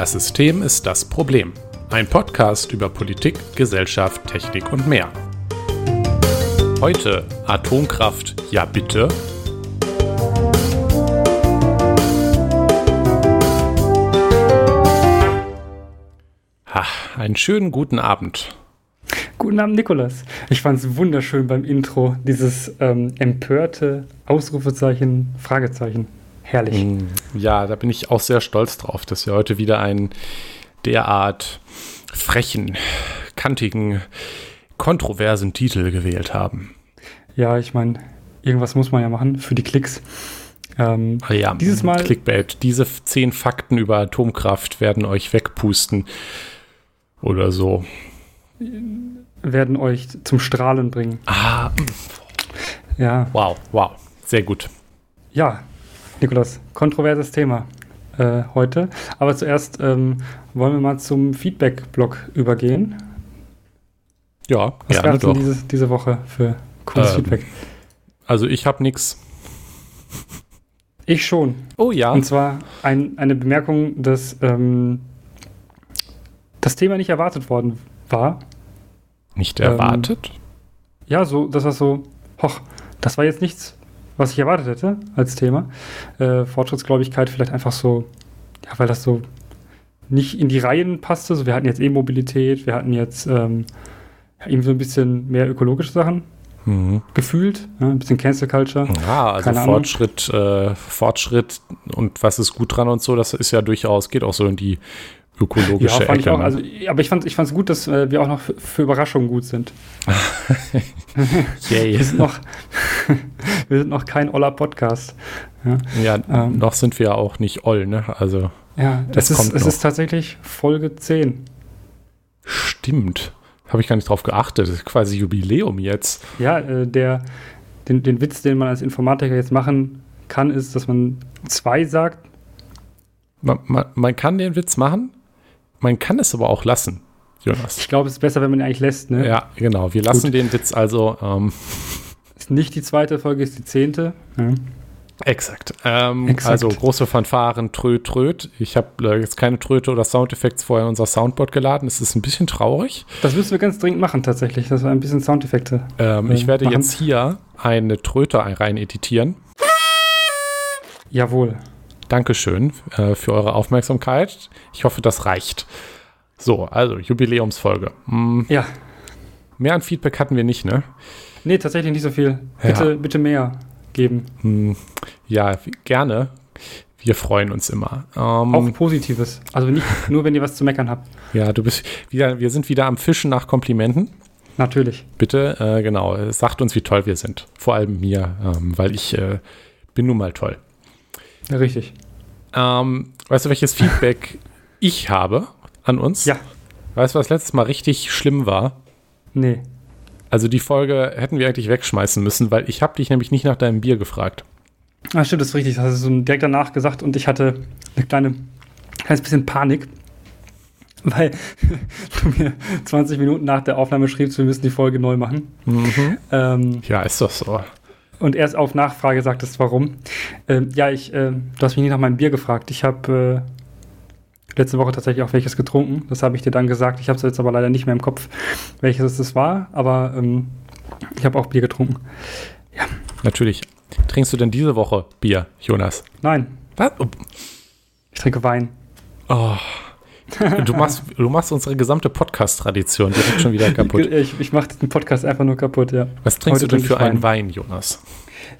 Das System ist das Problem. Ein Podcast über Politik, Gesellschaft, Technik und mehr. Heute Atomkraft, ja bitte. Ha, einen schönen guten Abend. Guten Abend, Nikolas. Ich fand es wunderschön beim Intro, dieses ähm, empörte Ausrufezeichen, Fragezeichen. Herrlich. Mm, Ja, da bin ich auch sehr stolz drauf, dass wir heute wieder einen derart frechen, kantigen, kontroversen Titel gewählt haben. Ja, ich meine, irgendwas muss man ja machen für die Klicks. Ähm, Ah ja, Dieses Mal- Clickbait. Diese zehn Fakten über Atomkraft werden euch wegpusten. Oder so. werden euch zum Strahlen bringen. Ah, Ja, wow, wow. Sehr gut. ja, Nikolas, kontroverses Thema äh, heute. Aber zuerst ähm, wollen wir mal zum Feedback-Blog übergehen. Ja, Was gerne gab es diese, diese Woche für cooles Ähm, Feedback? Also ich habe nichts. Ich schon. Oh ja. Und zwar ein, eine Bemerkung, dass ähm, das Thema nicht erwartet worden war. Nicht ähm, erwartet? Ja, so, das war so, hoch, das war jetzt nichts, was ich erwartet hätte als Thema. Äh, Fortschrittsgläubigkeit vielleicht einfach so, ja, weil das so nicht in die Reihen passte. So, wir hatten jetzt E-Mobilität, wir hatten jetzt ähm, irgendwie so ein bisschen mehr ökologische Sachen Mhm. gefühlt, ja, ein bisschen Cancel Culture. Ja, also Keine. Fortschritt, äh, Fortschritt und was ist gut dran und so, das ist ja durchaus, geht auch so in die ökologische Ja, fand ich auch. ne? Also, aber ich fand es ich gut, dass äh, wir auch noch für, für Überraschungen gut sind. Yay. Wir sind noch, wir sind noch kein oller Podcast. Ja, Ähm. noch sind wir ja auch nicht oll, ne? Also Ja, Das es, ist, kommt es noch. ist tatsächlich Folge 10. stimmt. Habe ich gar nicht drauf geachtet. Das ist quasi Jubiläum jetzt. Ja, äh, der, den, den Witz, den man als Informatiker jetzt machen kann, ist, dass man zwei sagt. Man, man, man kann den Witz machen, man kann es aber auch lassen, Jonas. Ich glaube, es ist besser, wenn man ihn eigentlich lässt. Ne? Ja, genau. Wir lassen Gut. den Witz also ähm, Ist nicht die zweite Folge, ist die zehnte. Ja. exakt. Ähm, Exakt. Also große Fanfaren, tröd, tröd. Ich habe äh, jetzt keine Tröte oder Soundeffekte vorher in unser Soundboard geladen. Es ist ein bisschen traurig. Das müssen wir ganz dringend machen, tatsächlich. Das war ein bisschen Soundeffekte. Ähm, Äh, ich werde machen. jetzt hier eine Tröte rein editieren. Jawohl. Dankeschön äh, für eure Aufmerksamkeit. Ich hoffe, das reicht. So, also Jubiläumsfolge. Mm, Ja. mehr an Feedback hatten wir nicht, ne? Nee, tatsächlich nicht so viel. Bitte, bitte mehr geben. Hm, ja, gerne. Wir freuen uns immer. Ähm, Auch Positives. Also nicht nur, wenn ihr was zu meckern habt. ja, du bist wieder, wir sind wieder am Fischen nach Komplimenten. Natürlich. Bitte, äh, genau, sagt uns, wie toll wir sind. Vor allem mir, ähm, weil ich äh, bin nun mal toll. Ja, richtig. Ähm, weißt du, welches Feedback ich habe an uns? Ja. Weißt du, was letztes Mal richtig schlimm war? Nee. Also die Folge hätten wir eigentlich wegschmeißen müssen, weil ich habe dich nämlich nicht nach deinem Bier gefragt. Ah, stimmt, das ist richtig. Das hast du so direkt danach gesagt und ich hatte eine kleine, kleines bisschen Panik, weil du mir 20 Minuten nach der Aufnahme schriebst, wir müssen die Folge neu machen. Ähm, Ja, ist doch so. Und erst auf Nachfrage sagtest, warum. Ähm, ja, ich, äh, du hast mich nicht nach meinem Bier gefragt. Ich habe äh, letzte Woche tatsächlich auch welches getrunken. Das habe ich dir dann gesagt. Ich habe es jetzt aber leider nicht mehr im Kopf, welches es war. Aber ähm, ich habe auch Bier getrunken. Natürlich. Trinkst du denn diese Woche Bier, Jonas? Nein, Was? ich trinke Wein. Oh. Du machst, du machst unsere gesamte Podcast-Tradition direkt schon wieder kaputt. Ich, ich mache den Podcast einfach nur kaputt, ja. Was trinkst Heute du denn für einen Wein, Jonas?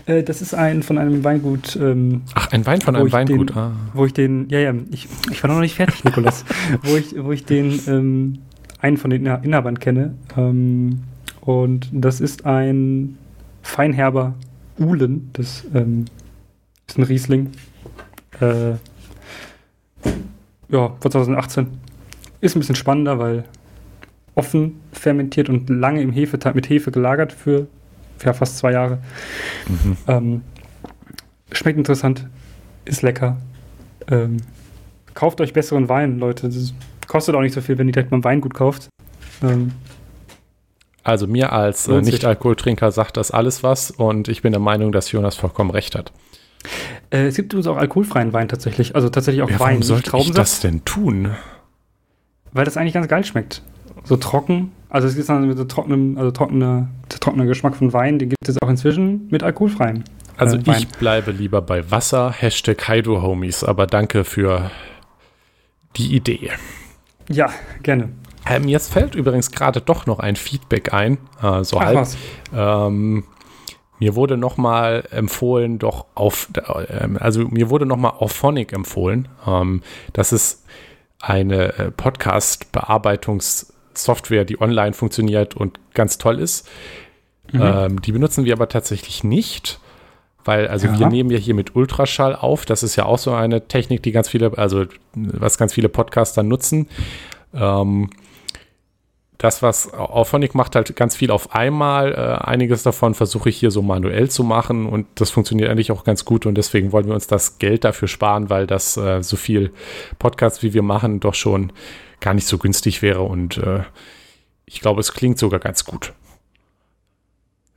Äh, das ist ein von einem Weingut, ähm, Ach, ein Wein von einem Weingut. den- Ah. wo ich den, ja, ja, ich, ich war noch nicht fertig, Nikolas, wo ich, wo ich den, ähm, einen von den Inha- Inhabern kenne. Ähm, und das ist ein feinherber Uhlen, das ähm, ist ein Riesling. Äh, ja, von 2018. Ist ein bisschen spannender, weil offen fermentiert und lange im Hefeteig mit Hefe gelagert für ja, fast zwei Jahre. Mhm. Ähm, schmeckt interessant, ist lecker. Ähm, kauft euch besseren Wein, Leute. Das kostet auch nicht so viel, wenn ihr direkt beim Weingut kauft. Ähm, Also mir als äh. Nicht-Alkoholtrinker sagt das alles was und ich bin der Meinung, dass Jonas vollkommen recht hat. Äh, es gibt übrigens auch alkoholfreien Wein tatsächlich. Also tatsächlich auch Ja, Wein, warum sollte ich das denn tun? weil das eigentlich ganz geil schmeckt. So trocken. Also es ist dann mit so trockenem, also trockener, trockener Geschmack von Wein, den gibt es auch inzwischen mit alkoholfreien. Also äh, ich bleibe lieber bei Wasser, Hashtag Hydro Homies, aber danke für die Idee. Ja, gerne. Ähm, jetzt fällt übrigens gerade doch noch ein Feedback ein, äh, so Ach halb. Ähm, mir wurde nochmal empfohlen, doch auf, ähm, also mir wurde nochmal auf Phonic empfohlen. Ähm, das ist eine äh, Podcast-Bearbeitungssoftware, die online funktioniert und ganz toll ist. Mhm. Ähm, die benutzen wir aber tatsächlich nicht, weil, also Ja. wir nehmen ja hier mit Ultraschall auf. Das ist ja auch so eine Technik, die ganz viele, also was ganz viele Podcaster nutzen. Ähm, das, was Auphonic macht, halt ganz viel auf einmal. Äh, einiges davon versuche ich hier so manuell zu machen und das funktioniert eigentlich auch ganz gut und deswegen wollen wir uns das Geld dafür sparen, weil das äh, so viel Podcasts, wie wir machen, doch schon gar nicht so günstig wäre und äh, ich glaube, es klingt sogar ganz gut.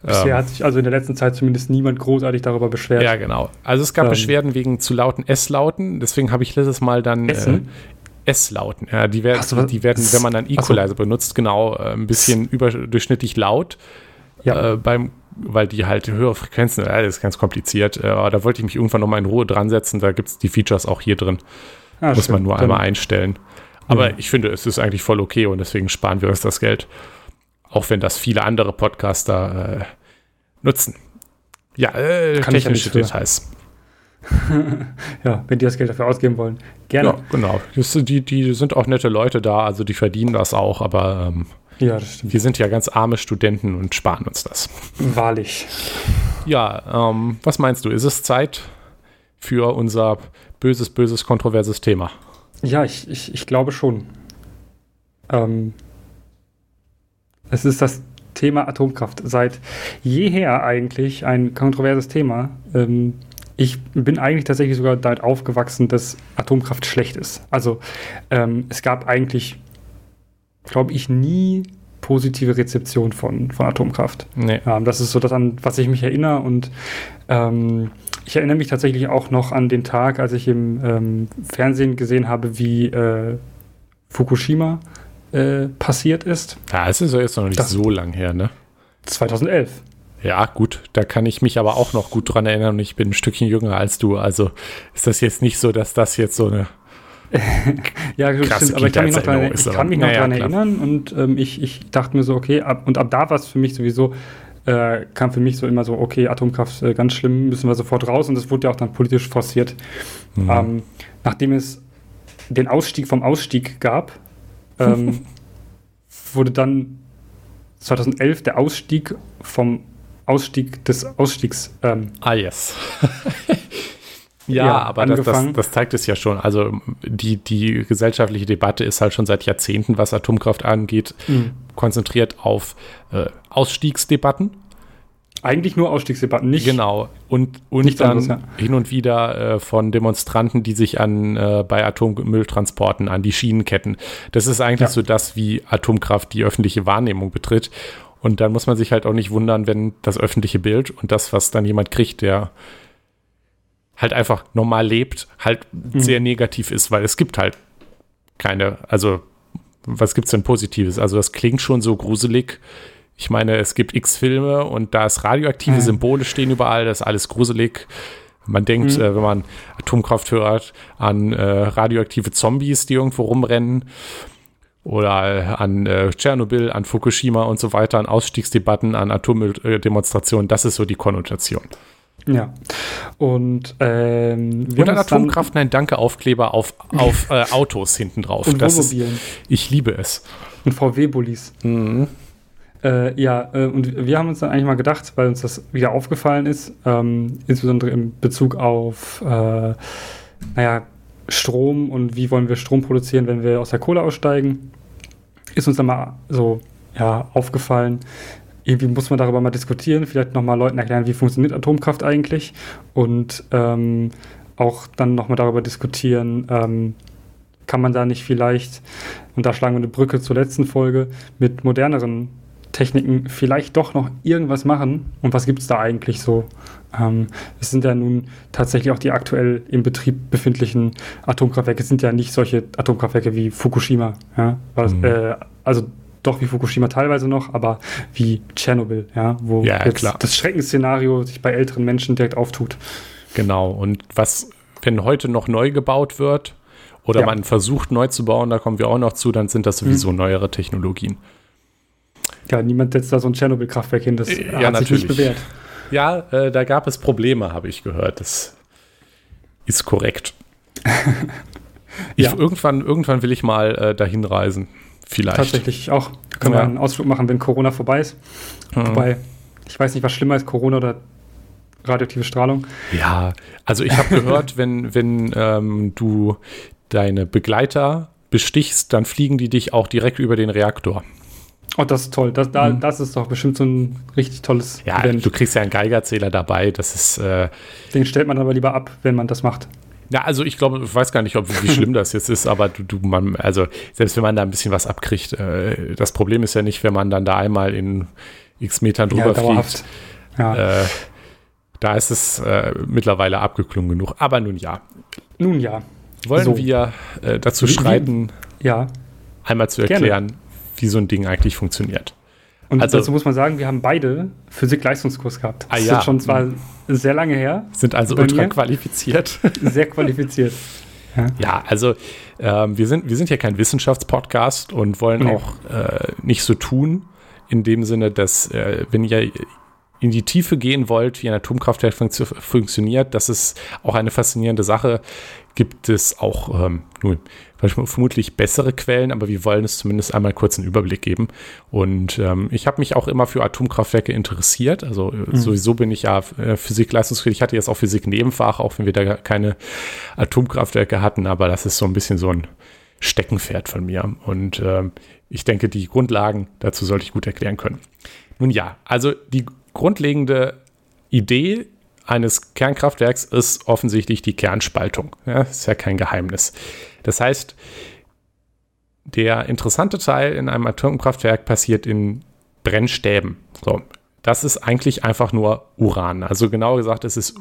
Bisher Ähm, hat sich also in der letzten Zeit zumindest niemand großartig darüber beschwert. ja, genau. Also es gab Ähm. Beschwerden wegen zu lauten S-Lauten, deswegen habe ich letztes Mal dann äh, Essen? S-Lauten. Ja, die, werden, so, die werden, wenn man dann Ach so. Equalizer benutzt, genau äh, ein bisschen überdurchschnittlich laut. Ja. Äh, beim, weil die halt höhere Frequenzen, äh, das ist ganz kompliziert. Äh, aber da wollte ich mich irgendwann nochmal in Ruhe dran setzen. Da gibt es die Features auch hier drin. Ah, Muss man schön. nur Dann- einmal einstellen. Aber Ja. ich finde, es ist eigentlich voll okay und deswegen sparen wir uns das Geld. Auch wenn das viele andere Podcaster äh, nutzen. Ja, äh, Kann ich ja technische nichts für. Ja, wenn die das Geld dafür ausgeben wollen. Gerne. Ja, genau. Das, die, die sind auch nette Leute da, also die verdienen das auch, aber ähm, Ja, das stimmt. wir sind ja ganz arme Studenten und sparen uns das. Wahrlich. Ja, ähm, was meinst du? Ist es Zeit für unser böses, böses, kontroverses Thema? Ja, ich, ich, ich glaube schon. Ähm, es ist das Thema Atomkraft. Seit jeher eigentlich ein kontroverses Thema. Ähm, ich bin eigentlich tatsächlich sogar damit aufgewachsen, dass Atomkraft schlecht ist. Also ähm, es gab eigentlich, glaube ich, nie positive Rezeption von, von Atomkraft. Nee. Ähm, das ist so das, an was ich mich erinnere. Und ähm, ich erinnere mich tatsächlich auch noch an den Tag, als ich im ähm, Fernsehen gesehen habe, wie äh, Fukushima äh, passiert ist. Ja, es ist ja jetzt noch nicht Das- so lang her, ne? 2011. Ja, gut, da kann ich mich aber auch noch gut dran erinnern und ich bin ein Stückchen jünger als du. Also ist das jetzt nicht so, dass das jetzt so eine. Ja, gut, stimmt, aber ich kann mich noch dran, ist, ich kann mich noch naja, dran erinnern und ähm, ich, ich dachte mir so, okay, ab, und ab da war es für mich sowieso, äh, kam für mich so immer so, okay, Atomkraft äh, ganz schlimm, müssen wir sofort raus und das wurde ja auch dann politisch forciert. Mhm. Ähm, nachdem es den Ausstieg vom Ausstieg gab, ähm, wurde dann 2011 der Ausstieg vom Ausstieg des Ausstiegs. Ähm, Ah, yes. ja, Ja, aber das, das, das zeigt es ja schon. Also die, die gesellschaftliche Debatte ist halt schon seit Jahrzehnten, was Atomkraft angeht, konzentriert auf äh, Ausstiegsdebatten. eigentlich nur Ausstiegsdebatten, nicht Genau. Und, und Nichts dann anderes, ja. hin und wieder äh, von Demonstranten, die sich an äh, bei Atommülltransporten an die Schienen ketten. Das ist eigentlich Ja. so das, wie Atomkraft die öffentliche Wahrnehmung betritt. Und dann muss man sich halt auch nicht wundern, wenn das öffentliche Bild und das, was dann jemand kriegt, der halt einfach normal lebt, halt Mhm. sehr negativ ist, weil es gibt halt keine, also was gibt's denn Positives? Also das klingt schon so gruselig. Ich meine, es gibt x Filme und da ist radioaktive Mhm. Symbole stehen überall, das ist alles gruselig. Man denkt, Mhm. äh, wenn man Atomkraft hört, an äh, radioaktive Zombies, die irgendwo rumrennen. Oder an äh, Tschernobyl, an Fukushima und so weiter, an Ausstiegsdebatten, an Atommülldemonstrationen. Das ist so die Konnotation. Ja. Und ähm, wir Und an haben uns dann- Atomkraft, nein, danke, Aufkleber auf, auf äh, Autos hinten drauf. und Das ist, ich liebe es. und VW-Bullis. Äh, ja, äh, und wir haben uns dann eigentlich mal gedacht, weil uns das wieder aufgefallen ist, ähm, insbesondere in Bezug auf, äh, naja, Strom und wie wollen wir Strom produzieren, wenn wir aus der Kohle aussteigen, ist uns dann mal so, ja, aufgefallen. Irgendwie muss man darüber mal diskutieren, vielleicht nochmal Leuten erklären, wie funktioniert Atomkraft eigentlich und ähm, auch dann nochmal darüber diskutieren, ähm, kann man da nicht vielleicht, und da schlagen wir eine Brücke zur letzten Folge, mit moderneren Techniken vielleicht doch noch irgendwas machen? Und was gibt es da eigentlich so? Ähm, es sind ja nun tatsächlich auch die aktuell im Betrieb befindlichen Atomkraftwerke sind ja nicht solche Atomkraftwerke wie Fukushima. Ja? Was, mhm. äh, also doch wie Fukushima teilweise noch, aber wie Tschernobyl, ja, wo ja, jetzt klar. das Schreckensszenario sich bei älteren Menschen direkt auftut. Genau, und was, wenn heute noch neu gebaut wird oder man versucht neu zu bauen, da kommen wir auch noch zu, dann sind das sowieso mhm. neuere Technologien. Ja, niemand setzt da so ein Tschernobyl-Kraftwerk hin, das ja, hat natürlich. sich nicht bewährt. Ja, äh, da gab es Probleme, habe ich gehört. Das ist korrekt. ich, ja. irgendwann, irgendwann will ich mal äh, dahin reisen. Vielleicht. Tatsächlich auch. Können ja. wir einen Ausflug machen, wenn Corona vorbei ist. Mhm. Wobei, ich weiß nicht, was schlimmer ist, Corona oder radioaktive Strahlung. Ja, also ich habe gehört, wenn, wenn ähm, du deine Begleiter bestichst, dann fliegen die dich auch direkt über den Reaktor. Oh, das ist toll. Das, da, mhm. das ist doch bestimmt so ein richtig tolles ja, Event. du kriegst ja einen Geigerzähler dabei. Das ist. Äh, Den stellt man aber lieber ab, wenn man das macht. Ja, also ich glaube, ich weiß gar nicht, ob, wie schlimm das jetzt ist, aber du, du, man, also selbst wenn man da ein bisschen was abkriegt, äh, das Problem ist ja nicht, wenn man dann da einmal in x Metern drüber ja, fliegt. Ja. Äh, da ist es äh, mittlerweile abgeklungen genug. Aber nun ja. Nun ja. Wollen so. wir äh, dazu schreiten, ja. einmal zu erklären, Gerne. Wie so ein Ding eigentlich funktioniert? Und also, dazu muss man sagen, wir haben beide Physik-Leistungskurs gehabt. Das ah, ja. ist schon zwar sehr lange her. Sind also ultra qualifiziert. Sehr qualifiziert. Ja, ja also ähm, wir, sind, wir sind ja kein Wissenschaftspodcast und wollen nee. auch äh, nicht so tun, in dem Sinne, dass äh, wenn ihr in die Tiefe gehen wollt, wie ein Atomkraftwerk funktio funktioniert, das ist auch eine faszinierende Sache. Gibt es auch ähm, nun, vermutlich bessere Quellen, aber wir wollen es zumindest einmal kurz einen Überblick geben. Und ähm, ich habe mich auch immer für Atomkraftwerke interessiert. Also äh, mhm. sowieso bin ich ja äh, Physik-Leistungskredit. Ich hatte jetzt auch Physik-Nebenfach, auch wenn wir da keine Atomkraftwerke hatten, aber das ist so ein bisschen so ein Steckenpferd von mir. Und ähm, ich denke, die Grundlagen dazu sollte ich gut erklären können. Nun ja, also die grundlegende Idee eines Kernkraftwerks ist offensichtlich die Kernspaltung. Ja, ist ja kein Geheimnis. Das heißt, der interessante Teil in einem Atomkraftwerk passiert in Brennstäben. So, das ist eigentlich einfach nur Uran. Also genauer gesagt, es ist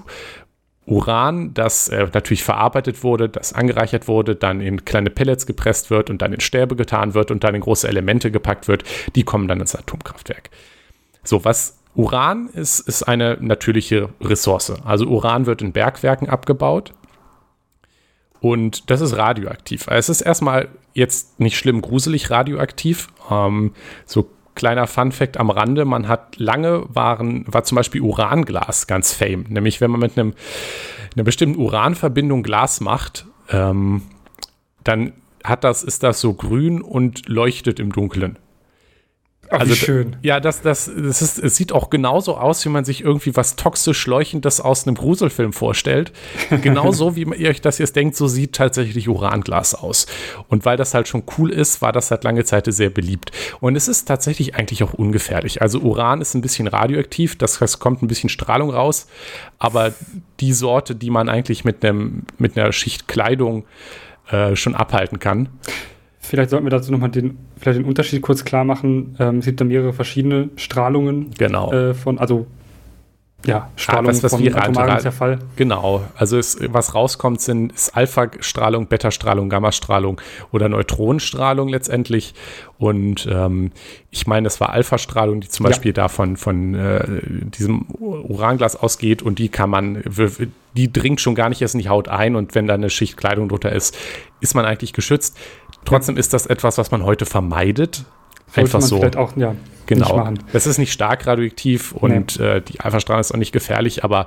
Uran, das äh, natürlich verarbeitet wurde, das angereichert wurde, dann in kleine Pellets gepresst wird und dann in Stäbe getan wird und dann in große Elemente gepackt wird. Die kommen dann ins Atomkraftwerk. So, was Uran ist, ist eine natürliche Ressource. Also Uran wird in Bergwerken abgebaut und das ist radioaktiv. Es ist erstmal jetzt nicht schlimm gruselig radioaktiv. Ähm, so kleiner Fun-Fact am Rande: Man hat lange waren, war zum Beispiel Uranglas ganz fame. Nämlich, wenn man mit einem, einer bestimmten Uranverbindung Glas macht, ähm, dann hat das, ist das so grün und leuchtet im Dunkeln. Ach, also, schön. Ja, das, das, das ist, es sieht auch genauso aus, wie man sich irgendwie was toxisch Leuchtendes aus einem Gruselfilm vorstellt. Genauso wie ihr euch das jetzt denkt, so sieht tatsächlich Uranglas aus. Und weil das halt schon cool ist, war das seit lange Zeit sehr beliebt. Und es ist tatsächlich eigentlich auch ungefährlich. Also Uran ist ein bisschen radioaktiv, das, das kommt ein bisschen Strahlung raus, aber die Sorte, die man eigentlich mit, einem, mit einer Schicht Kleidung äh, schon abhalten kann. Vielleicht sollten wir dazu nochmal den, vielleicht den Unterschied kurz klar machen. Ähm, es gibt da mehrere verschiedene Strahlungen genau. Äh, von, also ja, Strahlung ah, was, was von Atomaren ist der Fall. Genau, also es, was rauskommt, sind ist Alpha-Strahlung, Beta-Strahlung, Gamma-Strahlung oder Neutronenstrahlung letztendlich. Und ähm, ich meine, es war Alpha-Strahlung, die zum Beispiel ja. da von, von äh, diesem Uranglas ausgeht und die kann man, die dringt schon gar nicht erst in die Haut ein und wenn da eine Schicht Kleidung drunter ist, ist man eigentlich geschützt. Trotzdem ist das etwas, was man heute vermeidet. Sollte Einfach so. Vielleicht auch, ja, genau. Es ist nicht stark radioaktiv und nee. äh, die Alpha-Strahlung ist auch nicht gefährlich, aber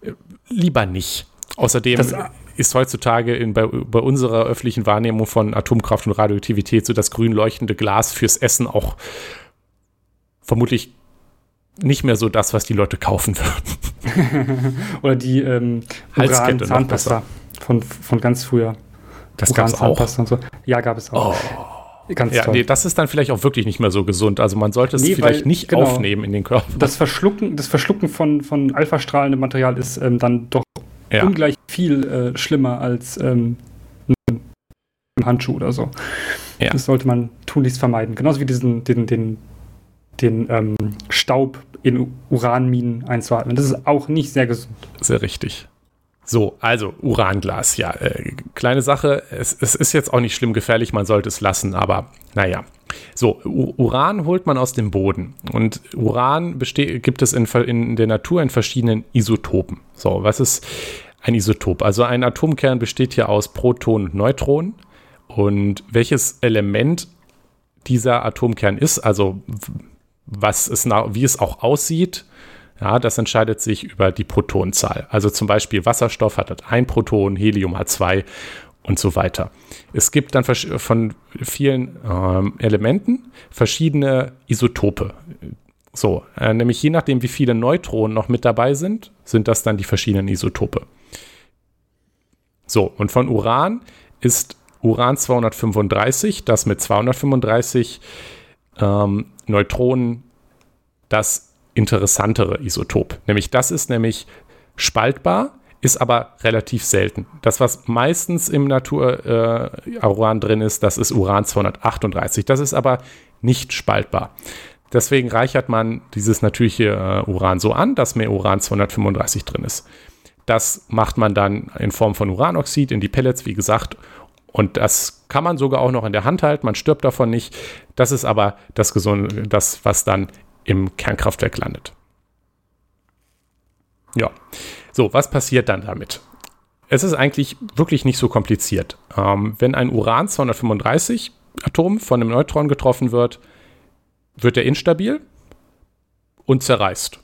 äh, lieber nicht. Außerdem das, ist heutzutage in, bei, bei, unserer öffentlichen Wahrnehmung von Atomkraft und Radioaktivität so das grün leuchtende Glas fürs Essen auch vermutlich nicht mehr so das, was die Leute kaufen würden. Oder die ähm, Zahnpasta von, von ganz früher. Das gab es auch. Und so. Ja, gab es auch. Oh. Ganz ja, toll. Nee, das ist dann vielleicht auch wirklich nicht mehr so gesund. Also man sollte es nee, vielleicht weil, nicht genau, aufnehmen in den Körper. Das Verschlucken, das Verschlucken von, von alphastrahlendem Material ist ähm, dann doch ja. ungleich viel äh, schlimmer als ähm, ein Handschuh oder so. Ja. Das sollte man tunlichst vermeiden. Genauso wie diesen, den, den den ähm, Staub in Uranminen einzuatmen. Das ist auch nicht sehr gesund. Sehr richtig. So, also Uranglas, ja, äh, kleine Sache. Es, es, ist jetzt auch nicht schlimm gefährlich, man sollte es lassen, aber naja. So, U Uran holt man aus dem Boden und Uran gibt es in, in der Natur in verschiedenen Isotopen. So, was ist ein Isotop? Also ein Atomkern besteht hier aus Protonen und Neutronen. Und welches Element dieser Atomkern ist, also was es, wie es auch aussieht, ja, das entscheidet sich über die Protonenzahl. Also zum Beispiel Wasserstoff hat ein Proton, Helium hat zwei und so weiter. Es gibt dann von vielen ähm, Elementen verschiedene Isotope. So, äh, nämlich je nachdem, wie viele Neutronen noch mit dabei sind, sind das dann die verschiedenen Isotope. So, und von Uran ist Uran 235, das mit 235 ähm, Neutronen das interessantere Isotop. Nämlich das ist nämlich spaltbar, ist aber relativ selten. Das, was meistens im Natur-Uran äh, drin ist, das ist Uran 238. Das ist aber nicht spaltbar. Deswegen reichert man dieses natürliche äh, Uran so an, dass mehr Uran 235 drin ist. Das macht man dann in Form von Uranoxid in die Pellets, wie gesagt. Und das kann man sogar auch noch in der Hand halten. Man stirbt davon nicht. Das ist aber das, Gesunde, das was dann im Kernkraftwerk landet. Ja, so, was passiert dann damit? Es ist eigentlich wirklich nicht so kompliziert. Ähm, wenn ein Uran-235-Atom von einem Neutron getroffen wird, wird er instabil und zerreißt.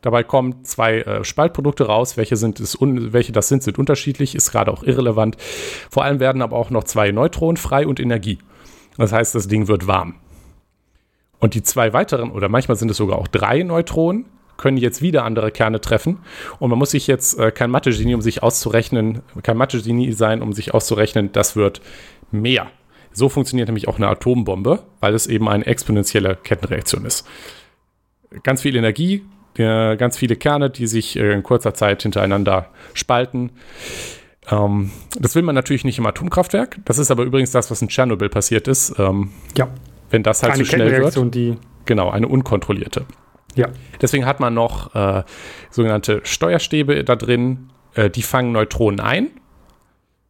Dabei kommen zwei äh, Spaltprodukte raus. Welche, sind es welche das sind, sind unterschiedlich, ist gerade auch irrelevant. Vor allem werden aber auch noch zwei Neutronen frei und Energie. Das heißt, das Ding wird warm. Und die zwei weiteren, oder manchmal sind es sogar auch drei Neutronen, können jetzt wieder andere Kerne treffen. Und man muss sich jetzt äh, kein Mathe-Genie, um sich auszurechnen, kein Mathe-Genie sein, um sich auszurechnen, das wird mehr. So funktioniert nämlich auch eine Atombombe, weil es eben eine exponentielle Kettenreaktion ist. Ganz viel Energie, äh, ganz viele Kerne, die sich äh, in kurzer Zeit hintereinander spalten. Ähm, das will man natürlich nicht im Atomkraftwerk. Das ist aber übrigens das, was in Tschernobyl passiert ist. Ähm, ja wenn das halt eine so schnell wird. Die genau, eine unkontrollierte. Ja. Deswegen hat man noch äh, sogenannte Steuerstäbe da drin, äh, die fangen Neutronen ein.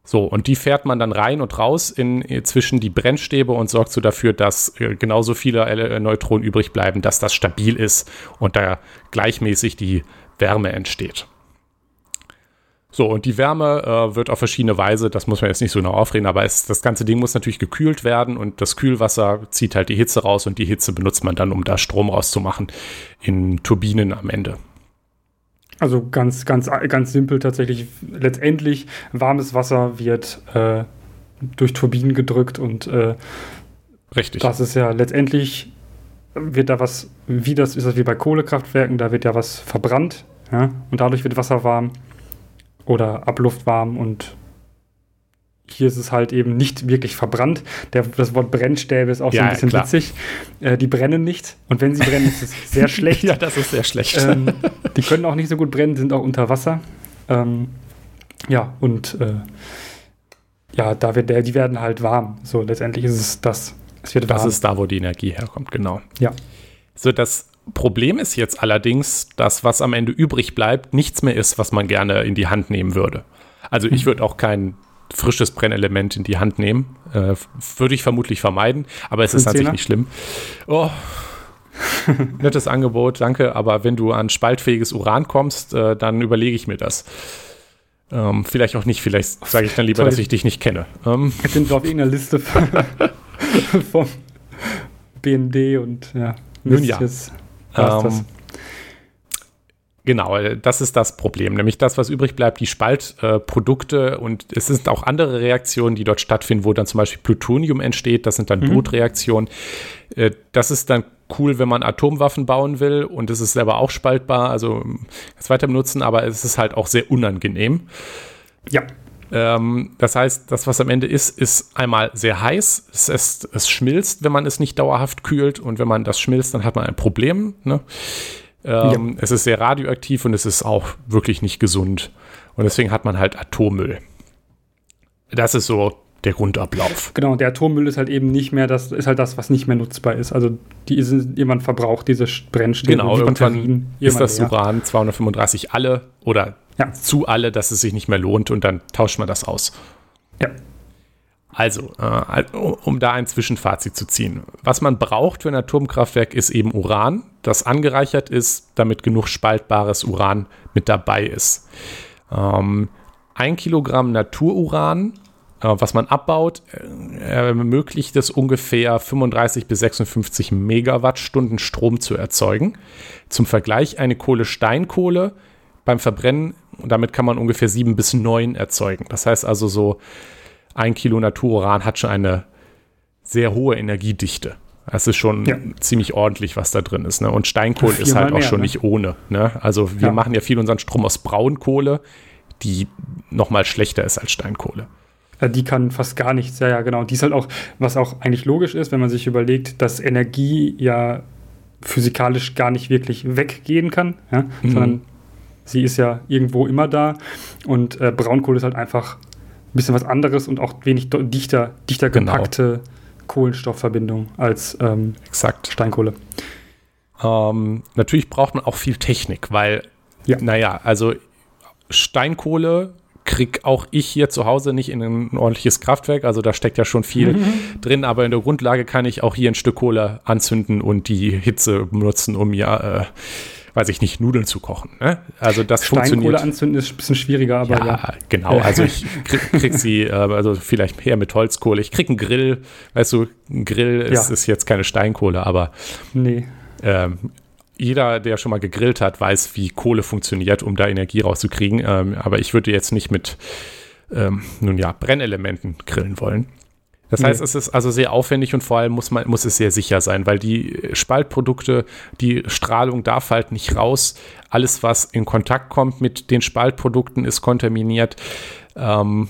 So, und die fährt man dann rein und raus in, in zwischen die Brennstäbe und sorgt so dafür, dass äh, genauso viele äh, Neutronen übrig bleiben, dass das stabil ist und da gleichmäßig die Wärme entsteht. So, und die Wärme äh, wird auf verschiedene Weise, das muss man jetzt nicht so genau aufreden, aber es, das ganze Ding muss natürlich gekühlt werden und das Kühlwasser zieht halt die Hitze raus und die Hitze benutzt man dann, um da Strom rauszumachen in Turbinen am Ende. Also ganz, ganz, ganz simpel tatsächlich. Letztendlich warmes Wasser wird äh, durch Turbinen gedrückt und äh, Richtig. Das ist ja letztendlich wird da was, wie das ist das wie bei Kohlekraftwerken, da wird ja was verbrannt, ja, und dadurch wird Wasser warm oder abluftwarm und hier ist es halt eben nicht wirklich verbrannt. Der, das Wort Brennstäbe ist auch ja, so ein bisschen klar. witzig. Äh, die brennen nicht. Und wenn sie brennen, ist es sehr schlecht. ja, das ist sehr schlecht. Ähm, die können auch nicht so gut brennen, sind auch unter Wasser. Ähm, ja, und äh, ja, da wird der, die werden halt warm. So, letztendlich ist es das. Es wird das warm. ist da, wo die Energie herkommt, genau. Ja. So, das Problem ist jetzt allerdings, dass was am Ende übrig bleibt, nichts mehr ist, was man gerne in die Hand nehmen würde. Also ich würde auch kein frisches Brennelement in die Hand nehmen. Äh, würde ich vermutlich vermeiden, aber es ist an sich nicht schlimm. Oh, nettes Angebot, danke. Aber wenn du an spaltfähiges Uran kommst, äh, dann überlege ich mir das. Ähm, vielleicht auch nicht, vielleicht sage ich dann lieber, Toll. dass ich dich nicht kenne. Ähm. Jetzt sind wir auf irgendeiner Liste vom BND und ja. Nun ja. Jetzt ähm, Genau, das ist das Problem. Nämlich das, was übrig bleibt, die Spaltprodukte äh, und es sind auch andere Reaktionen, die dort stattfinden, wo dann zum Beispiel Plutonium entsteht. Das sind dann mhm. Brutreaktionen. Äh, das ist dann cool, wenn man Atomwaffen bauen will und es ist selber auch spaltbar, also es weiter benutzen, aber es ist halt auch sehr unangenehm. Ja. Ähm, das heißt, das, was am Ende ist, ist einmal sehr heiß. Es, ist, es schmilzt, wenn man es nicht dauerhaft kühlt. Und wenn man das schmilzt, dann hat man ein Problem. Ne? Ähm, ja. Es ist sehr radioaktiv und es ist auch wirklich nicht gesund. Und deswegen hat man halt Atommüll. Das ist so der Grundablauf. Genau, der Atommüll ist halt eben nicht mehr das, ist halt das, was nicht mehr nutzbar ist. Also die sind irgendwann verbraucht, diese Brennstäbe. Genau, irgendwann Batterien, ist das leer. Uran 235 alle oder ja. zu alle, dass es sich nicht mehr lohnt und dann tauscht man das aus. Ja. Also, äh, um da ein Zwischenfazit zu ziehen. Was man braucht für ein Atomkraftwerk ist eben Uran, das angereichert ist, damit genug spaltbares Uran mit dabei ist. Ähm, ein Kilogramm Natururan, äh, was man abbaut, äh, ermöglicht es ungefähr 35 bis 56 Megawattstunden Strom zu erzeugen. Zum Vergleich eine Kohle-Steinkohle beim Verbrennen, damit kann man ungefähr 7 bis 9 erzeugen. Das heißt also so ein Kilo Natururan hat schon eine sehr hohe Energiedichte. Es ist schon ja. ziemlich ordentlich, was da drin ist. Ne? Und Steinkohle ist halt auch mehr, schon ne? nicht ohne. Ne? Also wir ja. machen ja viel unseren Strom aus Braunkohle, die noch mal schlechter ist als Steinkohle. Die kann fast gar nichts, ja, ja, genau. Die ist halt auch, was auch eigentlich logisch ist, wenn man sich überlegt, dass Energie ja physikalisch gar nicht wirklich weggehen kann, ja? Mhm. sondern sie ist ja irgendwo immer da. Und äh, Braunkohle ist halt einfach bisschen was anderes und auch wenig dichter, dichter genau. gepackte Kohlenstoffverbindung als ähm, Exakt. Steinkohle. Ähm, natürlich braucht man auch viel Technik, weil, ja. naja, also Steinkohle krieg auch ich hier zu Hause nicht in ein ordentliches Kraftwerk. Also da steckt ja schon viel mhm. drin, aber in der Grundlage kann ich auch hier ein Stück Kohle anzünden und die Hitze benutzen, um ja äh, weiß ich nicht, Nudeln zu kochen. Ne? Also das Steinkohle funktioniert. anzünden ist ein bisschen schwieriger, aber ja. ja. genau. Also ich krieg, krieg sie, äh, also vielleicht mehr mit Holzkohle. Ich krieg einen Grill. Weißt du, ein Grill ist, ja. ist jetzt keine Steinkohle, aber nee. Ähm, jeder, der schon mal gegrillt hat, weiß, wie Kohle funktioniert, um da Energie rauszukriegen. Ähm, aber ich würde jetzt nicht mit, ähm, nun ja, Brennelementen grillen wollen. Das heißt, es ist also sehr aufwendig und vor allem muss, man, muss es sehr sicher sein, weil die Spaltprodukte, die Strahlung darf halt nicht raus. Alles, was in Kontakt kommt mit den Spaltprodukten, ist kontaminiert. Ähm,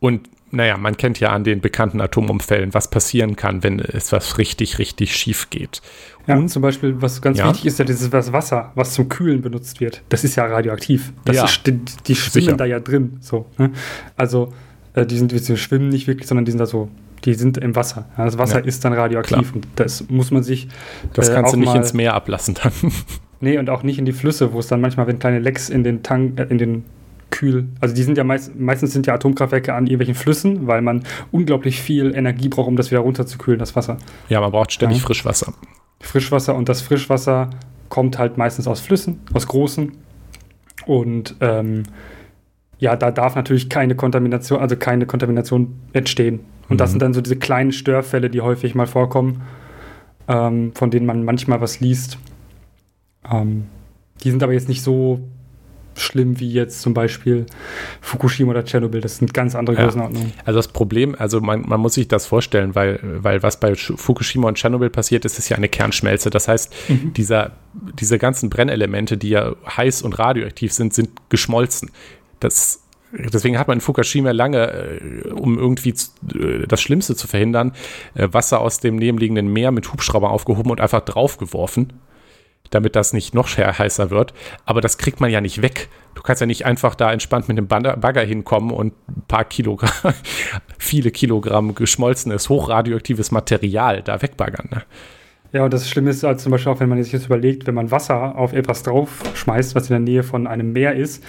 und naja, man kennt ja an den bekannten Atomumfällen, was passieren kann, wenn es was richtig, richtig schief geht. Ja, und zum Beispiel, was ganz ja. wichtig ist, ja dieses das Wasser, was zum Kühlen benutzt wird. Das ist ja radioaktiv. Das ja. ist, die, die schwimmen da ja drin. So, ne? Also äh, die sind, die schwimmen nicht wirklich, sondern die sind da so, die sind im Wasser. Ja, das Wasser ja, ist dann radioaktiv klar. und das muss man sich. Das äh, kannst du nicht ins Meer ablassen dann. nee, und auch nicht in die Flüsse, wo es dann manchmal, wenn kleine Lecks in den Tank, äh, in den Kühl, also die sind ja meist, meistens sind ja Atomkraftwerke an irgendwelchen Flüssen, weil man unglaublich viel Energie braucht, um das wieder runterzukühlen, das Wasser. Ja, man braucht ständig ja. Frischwasser. Frischwasser und das Frischwasser kommt halt meistens aus Flüssen, aus großen. Und ähm, ja, da darf natürlich keine Kontamination, also keine Kontamination entstehen. Und mhm. das sind dann so diese kleinen Störfälle, die häufig mal vorkommen, ähm, von denen man manchmal was liest. Ähm, die sind aber jetzt nicht so schlimm wie jetzt zum Beispiel Fukushima oder Tschernobyl. Das sind ganz andere ja. Größenordnungen. Also das Problem, also man, man, muss sich das vorstellen, weil, weil was bei Fukushima und Tschernobyl passiert ist, ist ja eine Kernschmelze. Das heißt, mhm. dieser, diese ganzen Brennelemente, die ja heiß und radioaktiv sind, sind geschmolzen. Das, deswegen hat man in Fukushima lange, äh, um irgendwie äh, das Schlimmste zu verhindern, äh, Wasser aus dem nebenliegenden Meer mit Hubschrauber aufgehoben und einfach draufgeworfen, damit das nicht noch heißer wird. Aber das kriegt man ja nicht weg. Du kannst ja nicht einfach da entspannt mit einem Bagger hinkommen und ein paar Kilogramm, viele Kilogramm geschmolzenes, hochradioaktives Material da wegbaggern. Ne? Ja, und das Schlimme ist halt zum Beispiel auch, wenn man sich jetzt überlegt, wenn man Wasser auf etwas draufschmeißt, was in der Nähe von einem Meer ist,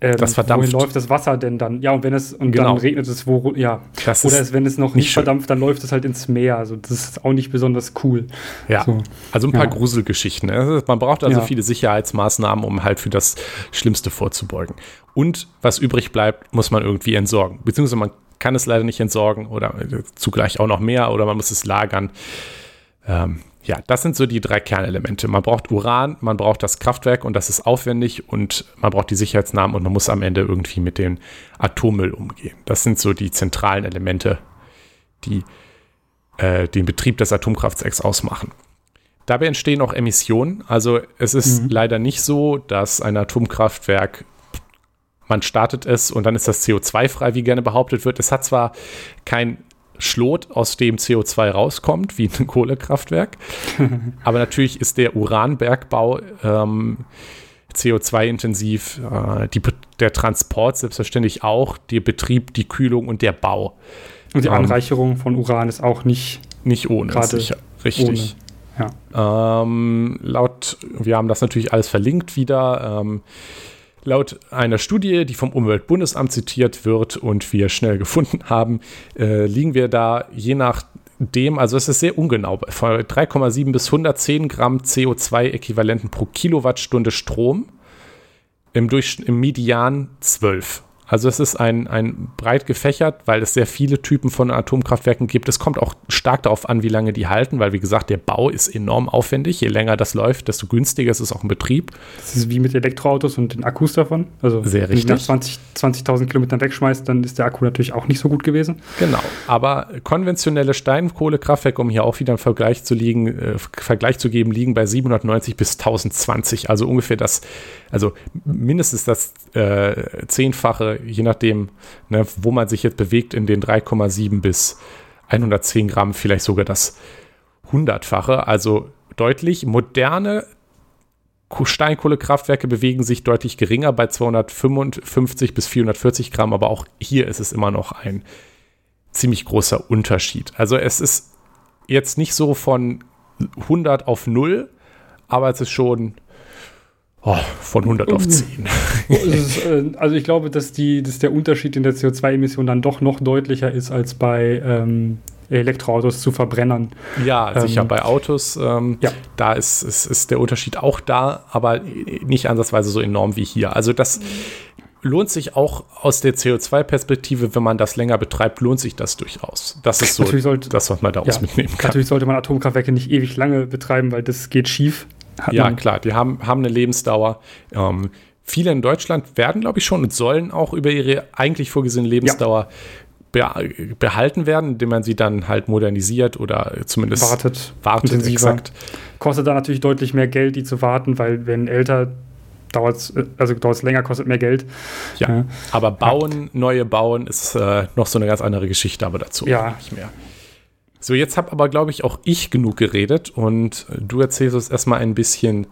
ähm, das verdampft. Wohin läuft das Wasser denn dann? Ja, und wenn es und genau. dann regnet es wo, ja. Das Oder es, wenn es noch nicht, nicht verdampft, dann läuft es halt ins Meer. Also das ist auch nicht besonders cool. Ja. So. Also ein paar ja. Gruselgeschichten. Ne? Man braucht also ja. viele Sicherheitsmaßnahmen, um halt für das Schlimmste vorzubeugen. Und was übrig bleibt, muss man irgendwie entsorgen. Beziehungsweise man kann es leider nicht entsorgen oder zugleich auch noch mehr oder man muss es lagern. Ähm, ja, das sind so die drei Kernelemente. Man braucht Uran, man braucht das Kraftwerk und das ist aufwendig und man braucht die Sicherheitsnamen und man muss am Ende irgendwie mit dem Atommüll umgehen. Das sind so die zentralen Elemente, die äh, den Betrieb des Atomkraftwerks ausmachen. Dabei entstehen auch Emissionen. Also es ist mhm. leider nicht so, dass ein Atomkraftwerk man startet es und dann ist das CO2 frei, wie gerne behauptet wird. Es hat zwar kein Schlot, aus dem CO2 rauskommt, wie ein Kohlekraftwerk. Aber natürlich ist der Uranbergbau ähm, CO2-intensiv. Äh, die, der Transport selbstverständlich auch, der Betrieb, die Kühlung und der Bau. Und die ähm, Anreicherung von Uran ist auch nicht, nicht ohne, sicher, richtig. Ohne. Ja. Ähm, laut, wir haben das natürlich alles verlinkt wieder. Ähm, laut einer Studie, die vom Umweltbundesamt zitiert wird und wir schnell gefunden haben, äh, liegen wir da je nach dem, also es ist sehr ungenau, von 3,7 bis 110 Gramm CO2-Äquivalenten pro Kilowattstunde Strom, im, Durch im Median 12. Also es ist ein, ein breit gefächert, weil es sehr viele Typen von Atomkraftwerken gibt. Es kommt auch stark darauf an, wie lange die halten, weil wie gesagt, der Bau ist enorm aufwendig. Je länger das läuft, desto günstiger ist es auch im Betrieb. Das ist wie mit Elektroautos und den Akkus davon. Also sehr richtig. Wenn du 20.000 20 Kilometern wegschmeißt, dann ist der Akku natürlich auch nicht so gut gewesen. Genau, aber konventionelle Steinkohlekraftwerke, um hier auch wieder einen Vergleich zu, liegen, äh, Vergleich zu geben, liegen bei 790 bis 1020. Also ungefähr das, also mindestens das äh, Zehnfache je nachdem, ne, wo man sich jetzt bewegt, in den 3,7 bis 110 Gramm, vielleicht sogar das Hundertfache. Also deutlich moderne Steinkohlekraftwerke bewegen sich deutlich geringer bei 255 bis 440 Gramm, aber auch hier ist es immer noch ein ziemlich großer Unterschied. Also es ist jetzt nicht so von 100 auf 0, aber es ist schon Oh, von 100 auf 10. ist, äh, also ich glaube, dass, die, dass der Unterschied in der CO2-Emission dann doch noch deutlicher ist als bei ähm, Elektroautos zu Verbrennern. Ja, ähm, sicher. Bei Autos, ähm, ja. da ist, ist, ist der Unterschied auch da, aber nicht ansatzweise so enorm wie hier. Also das lohnt sich auch aus der CO2-Perspektive, wenn man das länger betreibt, lohnt sich das durchaus. Das ist so sollte, das, was man daraus ja, mitnehmen kann. Natürlich sollte man Atomkraftwerke nicht ewig lange betreiben, weil das geht schief ja, klar, die haben, haben eine Lebensdauer. Ähm, viele in Deutschland werden, glaube ich, schon und sollen auch über ihre eigentlich vorgesehene Lebensdauer ja. be behalten werden, indem man sie dann halt modernisiert oder zumindest wartet. Wartet, intensiver. exakt. Kostet dann natürlich deutlich mehr Geld, die zu warten, weil wenn älter dauert es, also dauert es länger, kostet mehr Geld. Ja, ja. aber bauen, neue bauen ist äh, noch so eine ganz andere Geschichte, aber dazu ja. nicht mehr. So, jetzt habe aber, glaube ich, auch ich genug geredet und du erzählst uns erstmal ein bisschen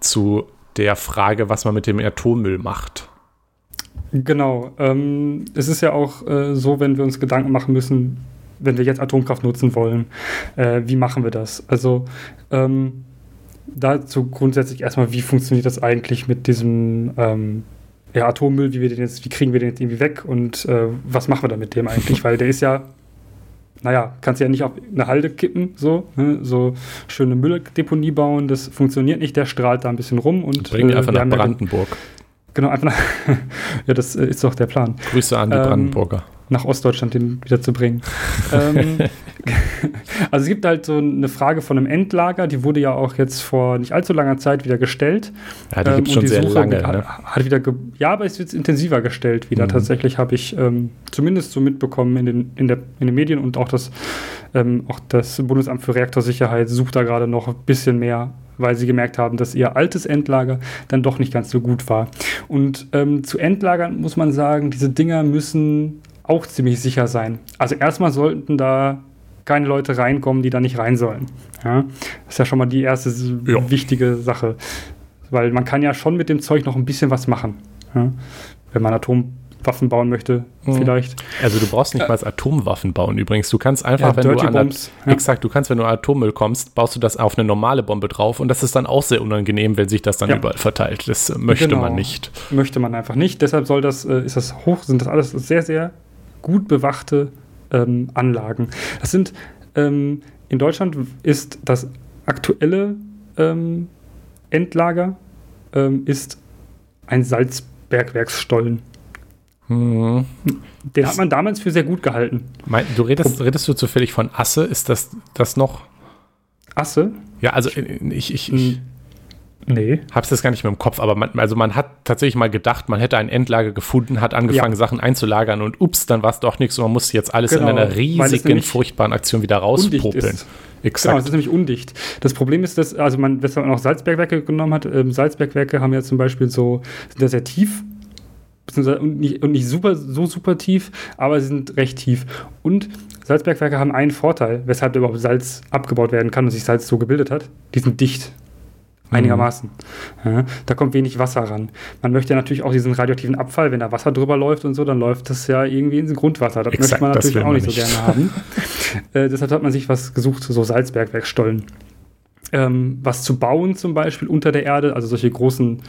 zu der Frage, was man mit dem Atommüll macht. Genau. Ähm, es ist ja auch äh, so, wenn wir uns Gedanken machen müssen, wenn wir jetzt Atomkraft nutzen wollen, äh, wie machen wir das? Also ähm, dazu grundsätzlich erstmal, wie funktioniert das eigentlich mit diesem ähm, ja, Atommüll, wie, wir den jetzt, wie kriegen wir den jetzt irgendwie weg und äh, was machen wir da mit dem eigentlich? Weil der ist ja naja, kannst ja nicht auf eine Halde kippen, so, ne? so schöne Mülldeponie bauen, das funktioniert nicht, der strahlt da ein bisschen rum und. Bring äh, einfach nach Brandenburg. Ja, genau, einfach nach, ja, das ist doch der Plan. Grüße an die ähm, Brandenburger nach Ostdeutschland den wieder zu bringen. ähm, also es gibt halt so eine Frage von einem Endlager, die wurde ja auch jetzt vor nicht allzu langer Zeit wieder gestellt. Ja, die ähm, schon sehr Suche lange. Hat, ne? hat wieder ja, aber es wird intensiver gestellt wieder. Mhm. Tatsächlich habe ich ähm, zumindest so mitbekommen in den, in, der, in den Medien und auch das, ähm, auch das Bundesamt für Reaktorsicherheit sucht da gerade noch ein bisschen mehr weil sie gemerkt haben, dass ihr altes Endlager dann doch nicht ganz so gut war. Und ähm, zu Endlagern muss man sagen, diese Dinger müssen auch ziemlich sicher sein. Also erstmal sollten da keine Leute reinkommen, die da nicht rein sollen. Ja? Das ist ja schon mal die erste ja. wichtige Sache. Weil man kann ja schon mit dem Zeug noch ein bisschen was machen. Ja? Wenn man Atomwaffen bauen möchte, mhm. vielleicht. Also du brauchst nicht äh, mal Atomwaffen bauen übrigens. Du kannst einfach, ja, wenn Dirty du an Bombs, ja. exakt, du kannst, wenn du Atommüll kommst, baust du das auf eine normale Bombe drauf und das ist dann auch sehr unangenehm, wenn sich das dann ja. überall verteilt. Das möchte genau. man nicht. Möchte man einfach nicht. Deshalb soll das, äh, ist das hoch, sind das alles sehr, sehr gut bewachte ähm, Anlagen. Das sind ähm, in Deutschland ist das aktuelle ähm, Endlager ähm, ist ein Salzbergwerksstollen. Mhm. Den hat man damals für sehr gut gehalten. Mein, du redest, redest du zufällig von Asse? Ist das, das noch? Asse? Ja, also äh, ich, ich, ich Nee. Hab's das gar nicht mehr im Kopf, aber man, also man hat tatsächlich mal gedacht, man hätte ein Endlager gefunden, hat angefangen, ja. Sachen einzulagern und ups, dann war es doch nichts und man musste jetzt alles genau, in einer riesigen, furchtbaren Aktion wieder rauspopeln. Exakt. Genau, es ist nämlich undicht. Das Problem ist, dass, also man, wenn man auch Salzbergwerke genommen hat, ähm, Salzbergwerke haben ja zum Beispiel so, sind da sehr tief, und nicht, und nicht super, so super tief, aber sie sind recht tief. Und Salzbergwerke haben einen Vorteil, weshalb überhaupt Salz abgebaut werden kann und sich Salz so gebildet hat. Die sind dicht. Einigermaßen. Ja, da kommt wenig Wasser ran. Man möchte natürlich auch diesen radioaktiven Abfall, wenn da Wasser drüber läuft und so, dann läuft das ja irgendwie ins Grundwasser. Das Exakt, möchte man natürlich auch nicht, nicht so gerne haben. äh, deshalb hat man sich was gesucht, so Salzbergwerkstollen. Ähm, was zu bauen zum Beispiel unter der Erde, also solche großen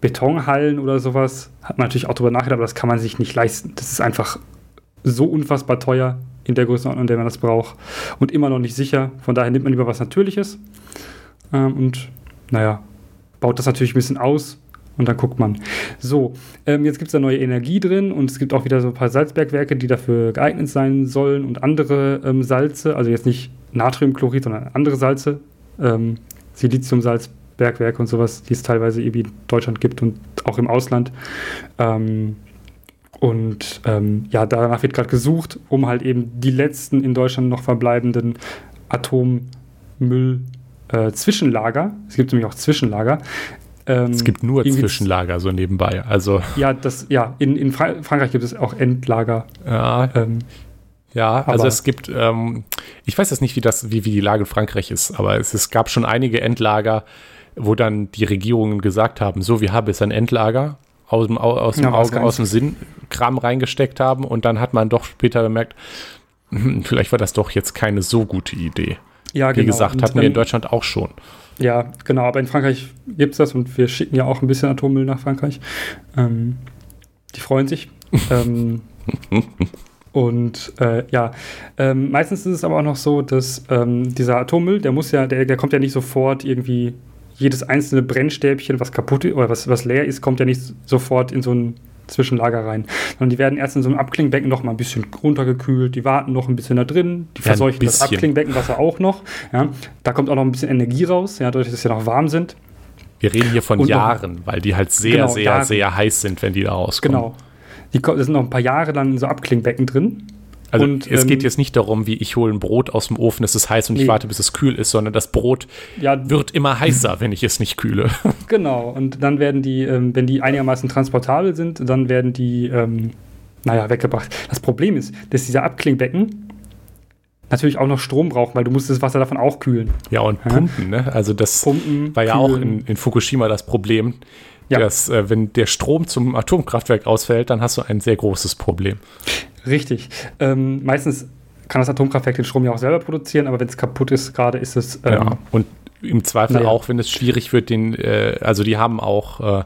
Betonhallen oder sowas, hat man natürlich auch drüber nachgedacht, aber das kann man sich nicht leisten. Das ist einfach so unfassbar teuer in der Größenordnung, in der man das braucht und immer noch nicht sicher. Von daher nimmt man lieber was Natürliches ähm, und naja, baut das natürlich ein bisschen aus und dann guckt man. So, ähm, jetzt gibt es da neue Energie drin und es gibt auch wieder so ein paar Salzbergwerke, die dafür geeignet sein sollen und andere ähm, Salze, also jetzt nicht Natriumchlorid, sondern andere Salze, ähm, Siliziumsalzbergwerke und sowas, die es teilweise irgendwie in Deutschland gibt und auch im Ausland. Ähm, und ähm, ja, danach wird gerade gesucht, um halt eben die letzten in Deutschland noch verbleibenden Atommüll äh, Zwischenlager, es gibt nämlich auch Zwischenlager. Ähm, es gibt nur Zwischenlager so nebenbei. Also ja, das ja in, in Fra Frankreich gibt es auch Endlager. Ja, ähm, ja also es gibt, ähm, ich weiß jetzt nicht, wie das, wie, wie die Lage in Frankreich ist, aber es, es gab schon einige Endlager, wo dann die Regierungen gesagt haben, so, wir haben jetzt ein Endlager aus dem, aus dem ja, Auge, aus dem Sinn Kram reingesteckt haben und dann hat man doch später bemerkt, hm, vielleicht war das doch jetzt keine so gute Idee. Ja, Wie genau. gesagt, hatten wir in Deutschland auch schon. Ja, genau, aber in Frankreich gibt es das und wir schicken ja auch ein bisschen Atommüll nach Frankreich. Ähm, die freuen sich. ähm, und äh, ja, ähm, meistens ist es aber auch noch so, dass ähm, dieser Atommüll, der muss ja, der, der kommt ja nicht sofort irgendwie, jedes einzelne Brennstäbchen, was kaputt oder was, was leer ist, kommt ja nicht sofort in so ein Zwischenlager rein. Sondern die werden erst in so einem Abklingbecken noch mal ein bisschen runtergekühlt, die warten noch ein bisschen da drin, die verseuchen ja, das Abklingbeckenwasser auch noch. Ja. Da kommt auch noch ein bisschen Energie raus, ja, dadurch, dass sie noch warm sind. Wir reden hier von Und Jahren, noch, weil die halt sehr, genau, sehr, Jahren. sehr heiß sind, wenn die da rauskommen. Genau. Die, das sind noch ein paar Jahre dann in so Abklingbecken drin. Also und, es ähm, geht jetzt nicht darum, wie ich hole ein Brot aus dem Ofen, es ist heiß und nee. ich warte, bis es kühl ist, sondern das Brot ja, wird immer heißer, wenn ich es nicht kühle. Genau, und dann werden die, ähm, wenn die einigermaßen transportabel sind, dann werden die, ähm, naja, weggebracht. Das Problem ist, dass diese Abklingbecken natürlich auch noch Strom brauchen, weil du musst das Wasser davon auch kühlen. Ja, und pumpen, ne? Also das pumpen, war ja kühlen. auch in, in Fukushima das Problem. Ja. Dass, äh, wenn der Strom zum Atomkraftwerk ausfällt, dann hast du ein sehr großes Problem. Richtig. Ähm, meistens kann das Atomkraftwerk den Strom ja auch selber produzieren, aber wenn es kaputt ist, gerade ist es. Ähm, ja, und im Zweifel naja. auch, wenn es schwierig wird, den, äh, also die haben auch äh,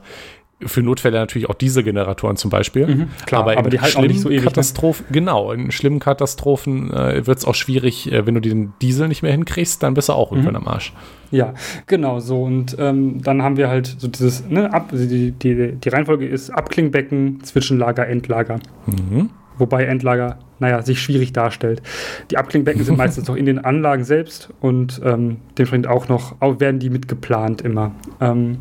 für Notfälle natürlich auch diese Generatoren zum Beispiel. Mhm, klar, aber, aber die halten nicht so ewig. Ne? Katastrophen, ne? Genau, in schlimmen Katastrophen äh, wird es auch schwierig, äh, wenn du den Diesel nicht mehr hinkriegst, dann bist du auch irgendwann mhm. am Arsch. Ja, genau so. Und ähm, dann haben wir halt so dieses, ne, ab, die, die, die Reihenfolge ist Abklingbecken, Zwischenlager, Endlager. Mhm wobei Endlager, naja, sich schwierig darstellt. Die Abklingbecken sind meistens noch in den Anlagen selbst und ähm, dementsprechend auch noch, auch werden die mitgeplant immer. Ähm,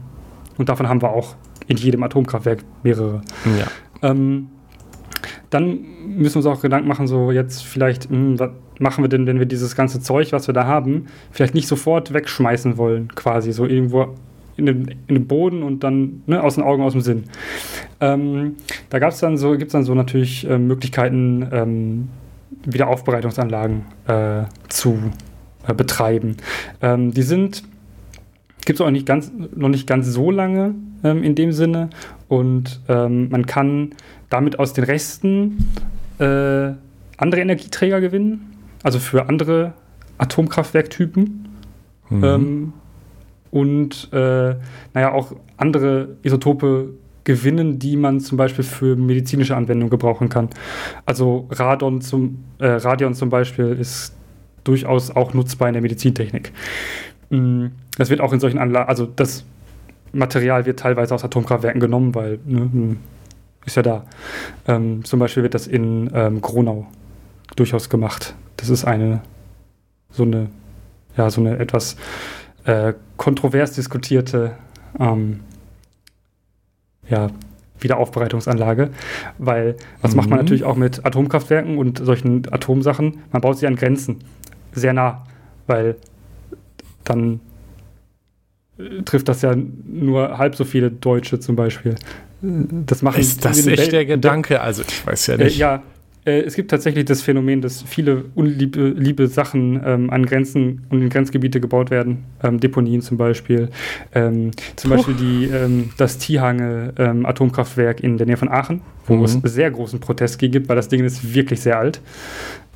und davon haben wir auch in jedem Atomkraftwerk mehrere. Ja. Ähm, dann müssen wir uns auch Gedanken machen, so jetzt vielleicht, mh, hm, was machen wir denn, wenn wir dieses ganze Zeug, was wir da haben, vielleicht nicht sofort wegschmeißen wollen, quasi, so irgendwo in den, in den Boden und dann ne, aus den Augen, aus dem Sinn. Ähm, da gab's dann so, gibt es dann so natürlich äh, Möglichkeiten, ähm, Wiederaufbereitungsanlagen äh, zu äh, betreiben. Ähm, die sind, gibt es auch nicht ganz, noch nicht ganz so lange ähm, in dem Sinne und ähm, man kann damit aus den Resten äh, andere Energieträger gewinnen, also für andere Atomkraftwerktypen. Mhm. Und äh, naja, auch andere Isotope gewinnen, die man zum Beispiel für medizinische Anwendungen gebrauchen kann. Also Radon zum, äh, Radion zum Beispiel ist durchaus auch nutzbar in der Medizintechnik. Mm, das wird auch in solchen Anlagen, also das Material wird teilweise aus Atomkraftwerken genommen, weil ne, hm, ist ja da. Ähm, zum Beispiel wird das in ähm, Gronau durchaus gemacht. Das ist eine so eine ja so eine etwas äh, kontrovers diskutierte ähm, ja, Wiederaufbereitungsanlage, weil was mhm. macht man mhm. natürlich auch mit Atomkraftwerken und solchen Atomsachen? Man baut sie an Grenzen sehr nah, weil dann äh, trifft das ja nur halb so viele Deutsche zum Beispiel. Das machen Ist das echt der Gedanke? Also ich weiß ja nicht. Äh, ja, Äh, es gibt tatsächlich das Phänomen, dass viele unliebe liebe Sachen ähm, an Grenzen und in Grenzgebiete gebaut werden. Ähm, Deponien zum Beispiel. Ähm, zum Puh. Beispiel die, ähm, das Tihange ähm, Atomkraftwerk in der Nähe von Aachen, wo mhm. es sehr großen Protest gibt, weil das Ding ist wirklich sehr alt.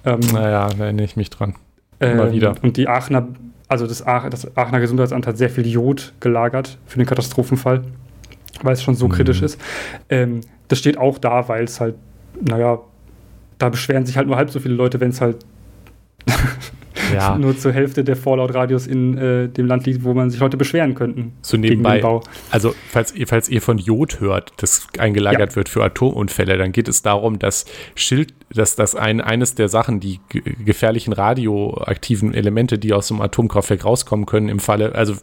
Ähm, naja, da erinnere ich mich dran. Immer wieder. Und die Aachener, also das, Ach das Aachener Gesundheitsamt hat sehr viel Jod gelagert für den Katastrophenfall, weil es schon so mhm. kritisch ist. das steht auch da, weil es halt, naja, da beschweren sich halt nur halb so viele Leute, wenn es halt ja. nur zur Hälfte der Fallout-Radius in äh, dem Land liegt, wo man sich Leute beschweren könnten. So nebenbei. Also, falls ihr, falls ihr von Jod hört, das eingelagert ja. wird für Atomunfälle, dann geht es darum, dass Schild, dass das ein, eines der Sachen, die gefährlichen radioaktiven Elemente, die aus dem Atomkraftwerk rauskommen können, im Falle, also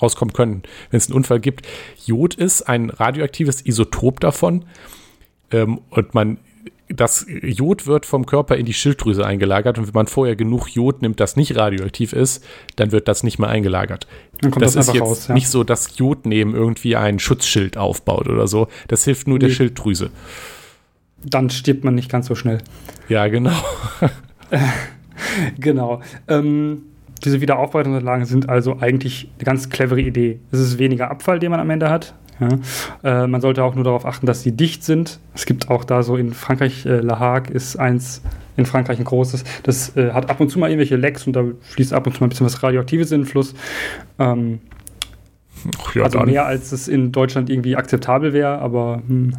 rauskommen können, wenn es einen Unfall gibt, Jod ist ein radioaktives Isotop davon. Ähm, und man das Jod wird vom Körper in die Schilddrüse eingelagert und wenn man vorher genug Jod nimmt, das nicht radioaktiv ist, dann wird das nicht mehr eingelagert. Dann kommt das, das ist jetzt raus, ja. nicht so, dass Jod nehmen irgendwie ein Schutzschild aufbaut oder so. Das hilft nur nee. der Schilddrüse. Dann stirbt man nicht ganz so schnell. Ja, genau. genau. Ähm, diese Wiederaufbereitungsanlagen sind also eigentlich eine ganz clevere Idee. Es ist weniger Abfall, den man am Ende hat. Ja. Äh, man sollte auch nur darauf achten, dass sie dicht sind. Es gibt auch da so in Frankreich, äh, La Hague ist eins in Frankreich ein großes. Das äh, hat ab und zu mal irgendwelche Lecks und da fließt ab und zu mal ein bisschen was Radioaktives in den Fluss. Ähm, ja, also dann. mehr als es in Deutschland irgendwie akzeptabel wäre, aber hm,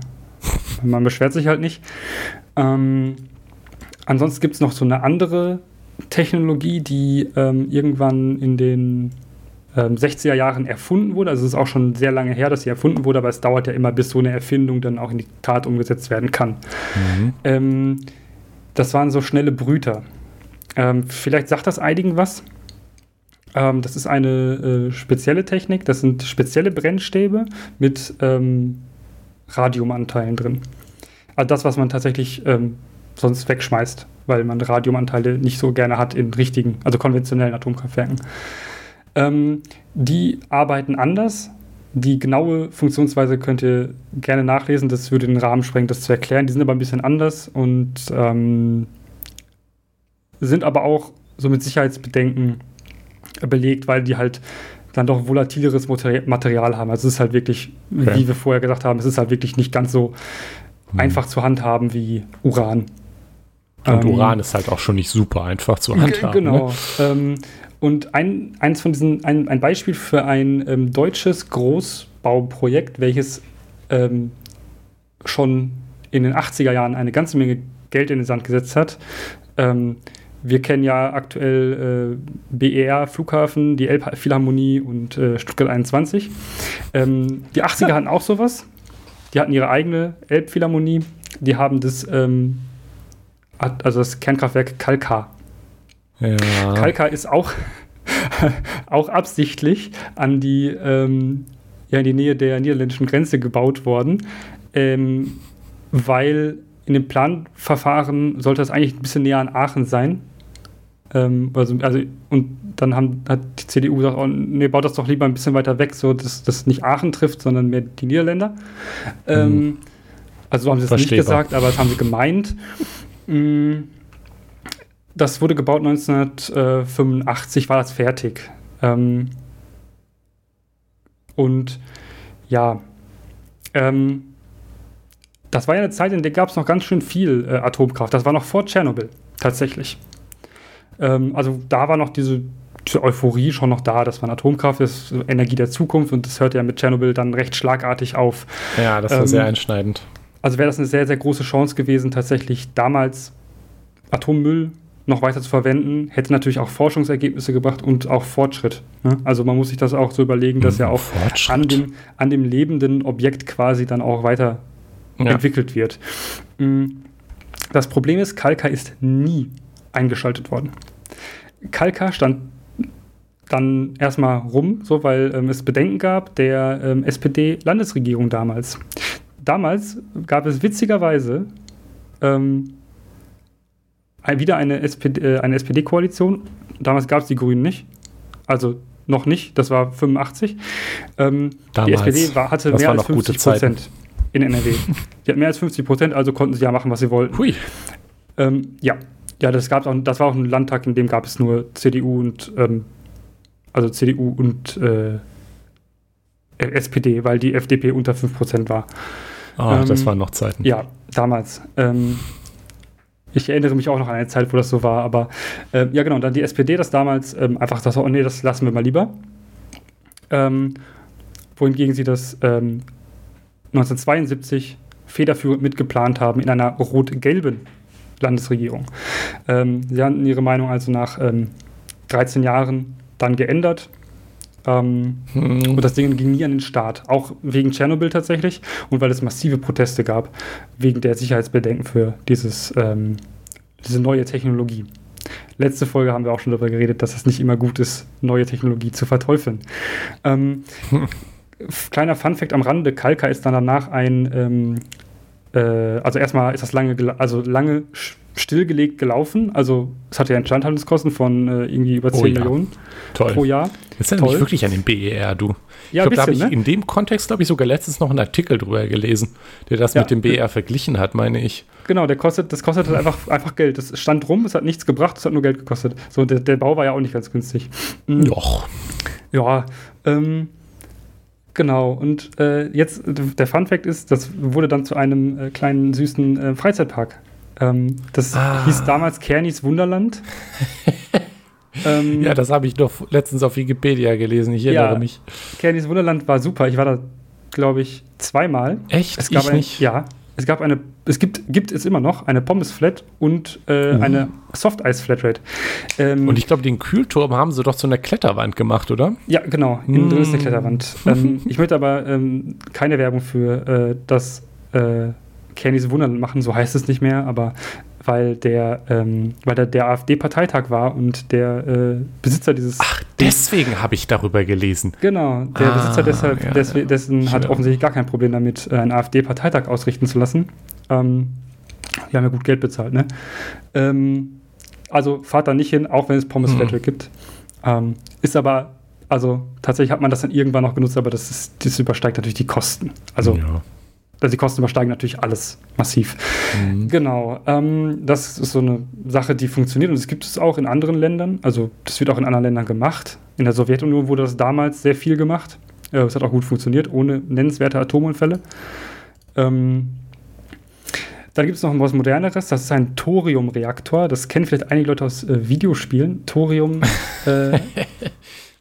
man beschwert sich halt nicht. Ähm, ansonsten gibt es noch so eine andere Technologie, die ähm, irgendwann in den 60er ähm, Jahren erfunden wurde. Also es ist auch schon sehr lange her, dass sie erfunden wurde, aber es dauert ja immer, bis so eine Erfindung dann auch in die Tat umgesetzt werden kann. Mhm. Ähm, das waren so schnelle Brüter. Ähm, vielleicht sagt das einigen was. Ähm, das ist eine äh, spezielle Technik. Das sind spezielle Brennstäbe mit ähm, Radiumanteilen drin. Also das, was man tatsächlich ähm, sonst wegschmeißt, weil man Radiumanteile nicht so gerne hat in richtigen, also konventionellen Atomkraftwerken. Ähm, die arbeiten anders. Die genaue Funktionsweise könnt ihr gerne nachlesen. Das würde den Rahmen sprengen, das zu erklären. Die sind aber ein bisschen anders und ähm, sind aber auch so mit Sicherheitsbedenken belegt, weil die halt dann doch volatileres Material haben. Also es ist halt wirklich, okay. wie wir vorher gesagt haben, es ist halt wirklich nicht ganz so hm. einfach zu handhaben wie Uran. Und ähm, Uran ist halt auch schon nicht super einfach zu handhaben. Genau. Ne? Ähm, und ein, eins von diesen, ein, ein Beispiel für ein ähm, deutsches Großbauprojekt, welches ähm, schon in den 80er Jahren eine ganze Menge Geld in den Sand gesetzt hat. Ähm, wir kennen ja aktuell äh, BER, Flughafen, die Elbphilharmonie und äh, Stuttgart 21. Ähm, die 80er hatten auch sowas. Die hatten ihre eigene Elbphilharmonie. Die haben das, ähm, also das Kernkraftwerk Kalkar ja. Kalka ist auch, auch absichtlich an die, ähm, ja, in die Nähe der niederländischen Grenze gebaut worden, ähm, weil in dem Planverfahren sollte das eigentlich ein bisschen näher an Aachen sein. Ähm, also, also, und dann haben, hat die CDU gesagt, oh, nee, baut das doch lieber ein bisschen weiter weg, so dass das nicht Aachen trifft, sondern mehr die Niederländer. Mhm. also so haben sie es nicht gesagt, aber das haben sie gemeint. Mhm das wurde gebaut 1985, war das fertig. Ähm, und ja, ähm, das war ja eine Zeit, in der gab es noch ganz schön viel äh, Atomkraft. Das war noch vor Tschernobyl, tatsächlich. Ähm, also da war noch diese, Euphorie schon noch da, dass man Atomkraft ist, Energie der Zukunft und das hörte ja mit Tschernobyl dann recht schlagartig auf. Ja, das war sehr ähm, einschneidend. Also wäre das eine sehr, sehr große Chance gewesen, tatsächlich damals Atommüll noch weiter zu verwenden, hätte natürlich auch Forschungsergebnisse gebracht und auch Fortschritt. Ne? Also man muss sich das auch so überlegen, dass ja auch an dem, an dem lebenden Objekt quasi dann auch weiter ja. entwickelt wird. Mm, das Problem ist, Kalka ist nie eingeschaltet worden. Kalka stand dann erstmal rum, so weil ähm, es Bedenken gab der ähm, SPD-Landesregierung damals. Damals gab es witzigerweise ähm, wieder eine, SPD, äh, eine SPD-Koalition. Damals gab es die Grünen nicht. Also noch nicht, das war 85. Ähm, die SPD war, hatte mehr als 50 Prozent in NRW. die hat mehr als 50 Prozent, also konnten sie ja machen, was sie wollten. Hui. Ähm, ja, ja, das gab auch, das war auch ein Landtag, in dem gab es nur CDU und ähm, also CDU und äh, SPD, weil die FDP unter 5% war. Ah, ähm, das waren noch Zeiten. Ja, damals. Ähm, ich erinnere mich auch noch an eine Zeit, wo das so war, aber äh, ja, genau, dann die SPD, das damals ähm, einfach das, oh nee, das lassen wir mal lieber. Ähm, wohingegen sie das 1972 ähm, federführend mitgeplant haben in einer rot-gelben Landesregierung. Ähm, sie hatten ihre Meinung also nach 13 Jahren dann geändert ähm, hm. Und das Ding ging nie an den Start. Auch wegen Tschernobyl tatsächlich und weil es massive Proteste gab, wegen der Sicherheitsbedenken für dieses, ähm, diese neue Technologie. Letzte Folge haben wir auch schon darüber geredet, dass es nicht immer gut ist, neue Technologie zu verteufeln. Ähm, hm. Kleiner Funfact am Rande: Kalka ist dann danach ein, ähm, äh, also erstmal ist das lange, also lange stillgelegt gelaufen. Also es hatte ja Instandhaltungskosten von äh, irgendwie über 10 oh, ja. Millionen Toll. pro Jahr. Das erinnert mich wirklich an den BER, du. Ja, ich glaube, da habe ich ne? in dem Kontext, glaube ich, sogar letztens noch einen Artikel drüber gelesen, der das ja. mit dem BER verglichen hat, meine ich. Genau, der kostet, das kostet halt einfach, einfach Geld. Das stand rum, es hat nichts gebracht, es hat nur Geld gekostet. So, der, der Bau war ja auch nicht ganz günstig. Mhm. Doch. Ja, ähm, Genau, und äh, jetzt der Fun Fact ist, das wurde dann zu einem äh, kleinen süßen äh, Freizeitpark ähm, das ah. hieß damals Kernis Wunderland. ähm, ja, das habe ich doch letztens auf Wikipedia gelesen. Ich erinnere ja, mich. Kernis Wunderland war super. Ich war da, glaube ich, zweimal. Echt? Es gab ich ein, nicht. Ja, es gab eine, es gibt, gibt es immer noch eine Pommes Flat und äh, mhm. eine Soft Eis Flatrate. Ähm, und ich glaube, den Kühlturm haben sie doch zu einer Kletterwand gemacht, oder? Ja, genau. Innen mhm. drin ist eine Kletterwand. ähm, ich möchte aber ähm, keine Werbung für äh, das äh, Kernys Wunderland machen, so heißt es nicht mehr, aber weil der, ähm, weil der, der AfD-Parteitag war und der äh, Besitzer dieses. Ach, deswegen habe ich darüber gelesen. Genau, der ah, Besitzer deshalb, ja, des, dessen ja. hat offensichtlich gar kein Problem damit, äh, einen AfD-Parteitag ausrichten zu lassen. Ähm, die haben ja gut Geld bezahlt, ne? Ähm, also fahrt da nicht hin, auch wenn es Pommes hm. Gibt. Ähm, ist aber, also tatsächlich hat man das dann irgendwann noch genutzt, aber das, ist, das übersteigt natürlich die Kosten. Also ja also die Kosten übersteigen natürlich alles massiv. Mhm. Genau. Ähm, das ist so eine Sache, die funktioniert und es gibt es auch in anderen Ländern. Also das wird auch in anderen Ländern gemacht. In der Sowjetunion wurde das damals sehr viel gemacht. Äh, es hat auch gut funktioniert, ohne nennenswerte Atomunfälle. Ähm, dann gibt es noch was Moderneres, das ist ein Thoriumreaktor. Das kennen vielleicht einige Leute aus äh, Videospielen. Thorium äh,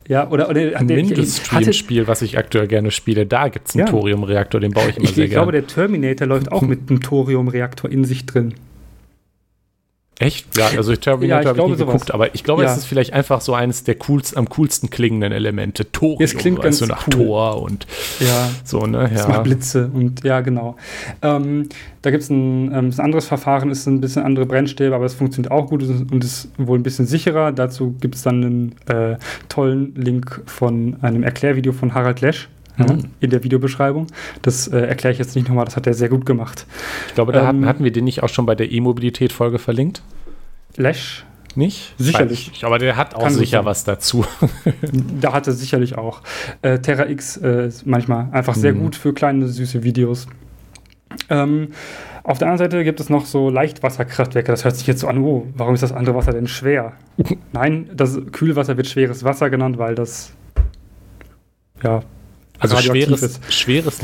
Ja, oder, oder ein Mindeststream-Spiel, was ich aktuell gerne spiele, da gibt es einen ja. Thorium-Reaktor, den baue ich immer ich, sehr gerne. Ich glaube, der Terminator läuft auch mit einem Thorium-Reaktor in sich drin. Echt? Ja, also Terminator ja, habe ich nie sowas. geguckt, aber ich glaube, ja. es ist vielleicht einfach so eines der coolst, am coolsten klingenden Elemente. Thorium, es klingt ganz so nach cool. Tor und ja. so, ne? Ja. Es macht Blitze und ja, genau. Ähm, da gibt es ein, ähm, ein anderes Verfahren, ist ein bisschen andere Brennstäbe, aber es funktioniert auch gut und ist wohl ein bisschen sicherer. Dazu gibt es dann einen äh, tollen Link von einem Erklärvideo von Harald Lesch. Mhm. in der Videobeschreibung. Das äh, erkläre ich jetzt nicht nochmal, das hat er sehr gut gemacht. Ich glaube, da ähm, hatten, wir den nicht auch schon bei der E-Mobilität-Folge verlinkt. Lash? Nicht? Sicherlich. Nicht, aber der hat auch Kann sicher was dazu. da hatte sicherlich auch. Äh, Terra X äh, ist manchmal einfach sehr mhm. gut für kleine, süße Videos. Ähm, auf der anderen Seite gibt es noch so Leichtwasserkraftwerke. Das hört sich jetzt so an, oh, warum ist das andere Wasser denn schwer? Nein, das Kühlwasser wird schweres Wasser genannt, weil das ja also schweres, schweres,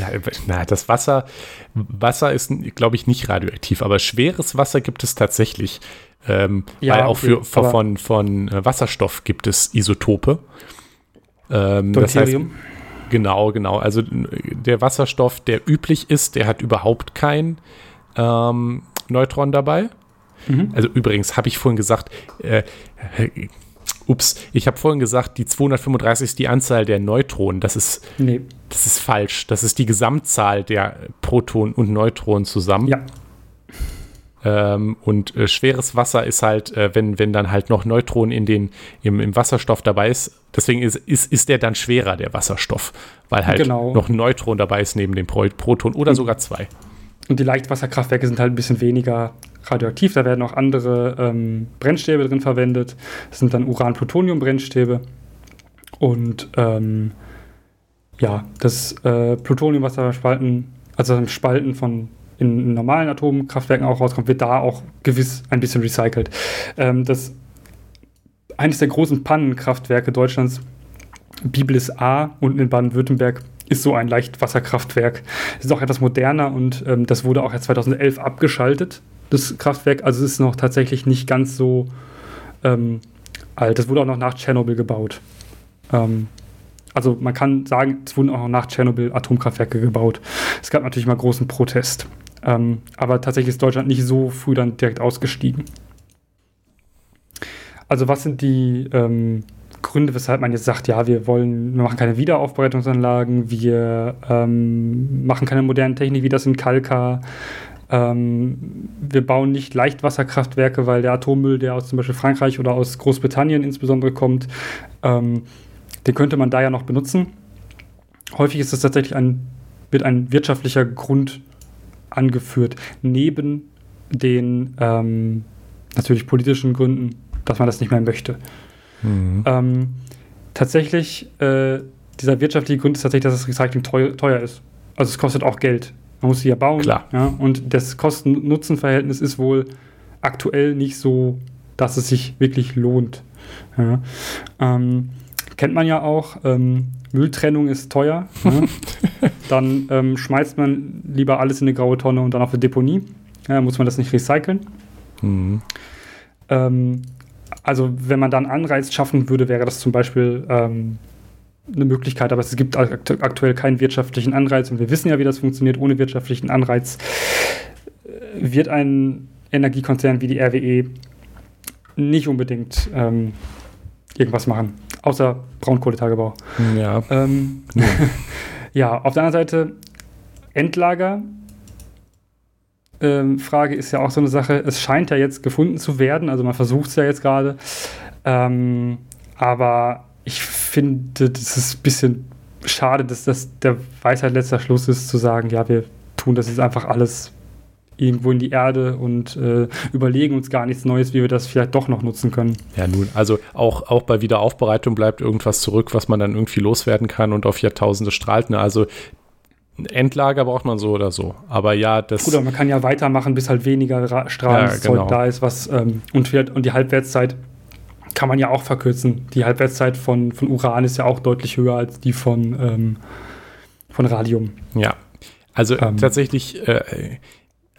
na, das Wasser, Wasser ist, glaube ich, nicht radioaktiv, aber schweres Wasser gibt es tatsächlich. Ähm, ja, weil auch für, für von, von äh, Wasserstoff gibt es Isotope. Ähm, das heißt, genau, genau. Also der Wasserstoff, der üblich ist, der hat überhaupt kein ähm, Neutron dabei. Mhm. Also übrigens habe ich vorhin gesagt, äh, Ups, ich habe vorhin gesagt, die 235 ist die Anzahl der Neutronen. Das ist, nee. das ist falsch. Das ist die Gesamtzahl der Protonen und Neutronen zusammen. Ja. Ähm, und äh, schweres Wasser ist halt, äh, wenn, wenn dann halt noch Neutronen in den, im, im Wasserstoff dabei ist. Deswegen ist, ist, ist der dann schwerer, der Wasserstoff, weil halt genau. noch ein Neutron dabei ist neben dem Pro Proton oder mhm. sogar zwei. Und die Leichtwasserkraftwerke sind halt ein bisschen weniger radioaktiv. Da werden auch andere ähm, Brennstäbe drin verwendet. Das sind dann Uran-Plutonium-Brennstäbe. Und ähm, ja, das äh, Plutonium, was da spalten, also im Spalten von in normalen Atomkraftwerken auch rauskommt, wird da auch gewiss ein bisschen recycelt. Ähm, das eines der großen Pannenkraftwerke Deutschlands, Biblis A, unten in Baden-Württemberg, ist so ein Leichtwasserkraftwerk. Es ist auch etwas moderner und ähm, das wurde auch erst 2011 abgeschaltet, das Kraftwerk. Also es ist noch tatsächlich nicht ganz so ähm, alt. Das wurde auch noch nach Tschernobyl gebaut. Ähm, also man kann sagen, es wurden auch noch nach Tschernobyl Atomkraftwerke gebaut. Es gab natürlich mal großen Protest. Ähm, aber tatsächlich ist Deutschland nicht so früh dann direkt ausgestiegen. Also was sind die ähm, Gründe, weshalb man jetzt sagt, ja, wir wollen, wir machen keine Wiederaufbereitungsanlagen, wir ähm, machen keine modernen Technik wie das in Kalka, ähm, wir bauen nicht Leichtwasserkraftwerke, weil der Atommüll, der aus zum Beispiel Frankreich oder aus Großbritannien insbesondere kommt, ähm, den könnte man da ja noch benutzen. Häufig ist es tatsächlich ein, wird ein wirtschaftlicher Grund angeführt, neben den ähm, natürlich politischen Gründen, dass man das nicht mehr möchte. Mhm. Ähm, tatsächlich, äh, dieser wirtschaftliche Grund ist tatsächlich, dass das Recycling teuer, teuer ist. Also es kostet auch Geld. Man muss sie ja bauen. Klar. Ja, und das Kosten-Nutzen-Verhältnis ist wohl aktuell nicht so, dass es sich wirklich lohnt. Ja. Ähm, kennt man ja auch, ähm, Mülltrennung ist teuer. Ne? dann ähm, schmeißt man lieber alles in eine graue Tonne und dann auf eine Deponie. Ja, muss man das nicht recyceln. Mhm. Ähm, also wenn man dann Anreiz schaffen würde, wäre das zum Beispiel ähm, eine Möglichkeit, aber es gibt aktuell keinen wirtschaftlichen Anreiz und wir wissen ja, wie das funktioniert. Ohne wirtschaftlichen Anreiz äh, wird ein Energiekonzern wie die RWE nicht unbedingt ähm, irgendwas machen, außer Braunkohletagebau. Ja. Ähm, ja. ja, auf der anderen Seite Endlager ähm, Frage ist ja auch so eine Sache. Es scheint ja jetzt gefunden zu werden, also man versucht es ja jetzt gerade. Ähm, aber ich finde, das ist ein bisschen schade, dass das der Weisheit letzter Schluss ist, zu sagen, ja, wir tun das jetzt einfach alles irgendwo in die Erde und äh, überlegen uns gar nichts Neues, wie wir das vielleicht doch noch nutzen können. Ja, nun, also auch, auch bei Wiederaufbereitung bleibt irgendwas zurück, was man dann irgendwie loswerden kann und auf Jahrtausende strahlt. Ne? Also Endlager braucht man so oder so. Aber ja, das. Gut, aber man kann ja weitermachen, bis halt weniger Strahlenzeug ja, genau. da ist, was ähm, und, und die Halbwertszeit kann man ja auch verkürzen. Die Halbwertszeit von, von Uran ist ja auch deutlich höher als die von, ähm, von Radium. Ja. Also ähm, tatsächlich, äh,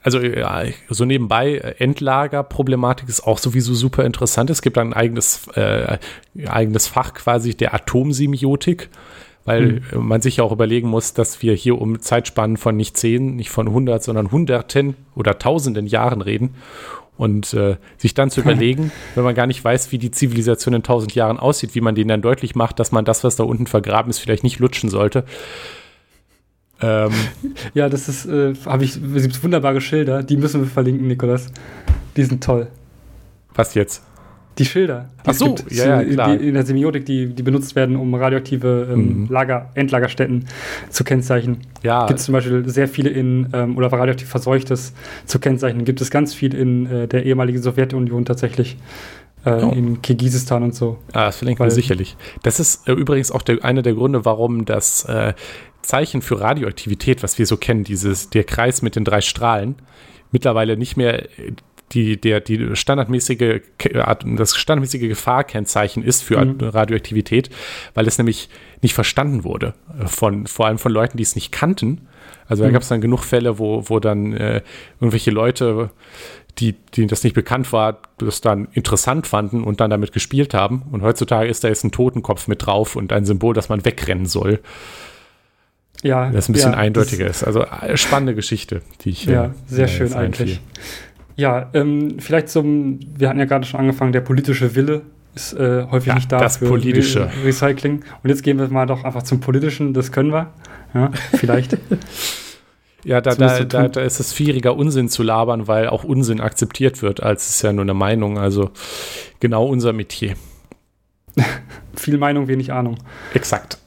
also ja, so nebenbei, äh, Endlagerproblematik ist auch sowieso super interessant. Es gibt ein eigenes, äh, eigenes Fach quasi der Atomsemiotik weil mhm. man sich ja auch überlegen muss, dass wir hier um Zeitspannen von nicht zehn, nicht von hundert, sondern hunderten oder tausenden Jahren reden. Und äh, sich dann zu überlegen, wenn man gar nicht weiß, wie die Zivilisation in tausend Jahren aussieht, wie man denen dann deutlich macht, dass man das, was da unten vergraben ist, vielleicht nicht lutschen sollte. Ähm, ja, das ist, äh, habe ich, es gibt wunderbare Schilder, die müssen wir verlinken, Nikolas. Die sind toll. Was jetzt? Die Schilder. Die Ach so, ja, ja, klar. Die, in der Semiotik, die, die benutzt werden, um radioaktive ähm, mhm. Lager, Endlagerstätten zu kennzeichnen. Ja. Gibt es zum Beispiel sehr viele in, ähm, oder radioaktiv Verseuchtes zu kennzeichnen. Gibt es ganz viel in äh, der ehemaligen Sowjetunion tatsächlich. Äh, oh. In Kirgisistan und so. Ah, das verlinken wir sicherlich. Das ist äh, übrigens auch der, einer der Gründe, warum das äh, Zeichen für Radioaktivität, was wir so kennen, dieses, der Kreis mit den drei Strahlen, mittlerweile nicht mehr die, der, die standardmäßige, das standardmäßige Gefahrkennzeichen ist für mhm. Radioaktivität, weil es nämlich nicht verstanden wurde. Von, vor allem von Leuten, die es nicht kannten. Also da mhm. gab es dann genug Fälle, wo, wo dann äh, irgendwelche Leute, die, denen das nicht bekannt war, das dann interessant fanden und dann damit gespielt haben. Und heutzutage ist da jetzt ein Totenkopf mit drauf und ein Symbol, dass man wegrennen soll. Ja, das ein bisschen ja, eindeutiger ist. Also äh, spannende Geschichte, die ich. Ja, äh, sehr schön eigentlich. Ja, ähm, vielleicht zum, wir hatten ja gerade schon angefangen, der politische Wille ist äh, häufig ja, nicht da das für politische. Re Recycling. Und jetzt gehen wir mal doch einfach zum politischen, das können wir. Ja, vielleicht. ja, da, da, da, da, ist es schwieriger, Unsinn zu labern, weil auch Unsinn akzeptiert wird, als es ja nur eine Meinung. Also genau unser Metier. Viel Meinung, wenig Ahnung. Exakt.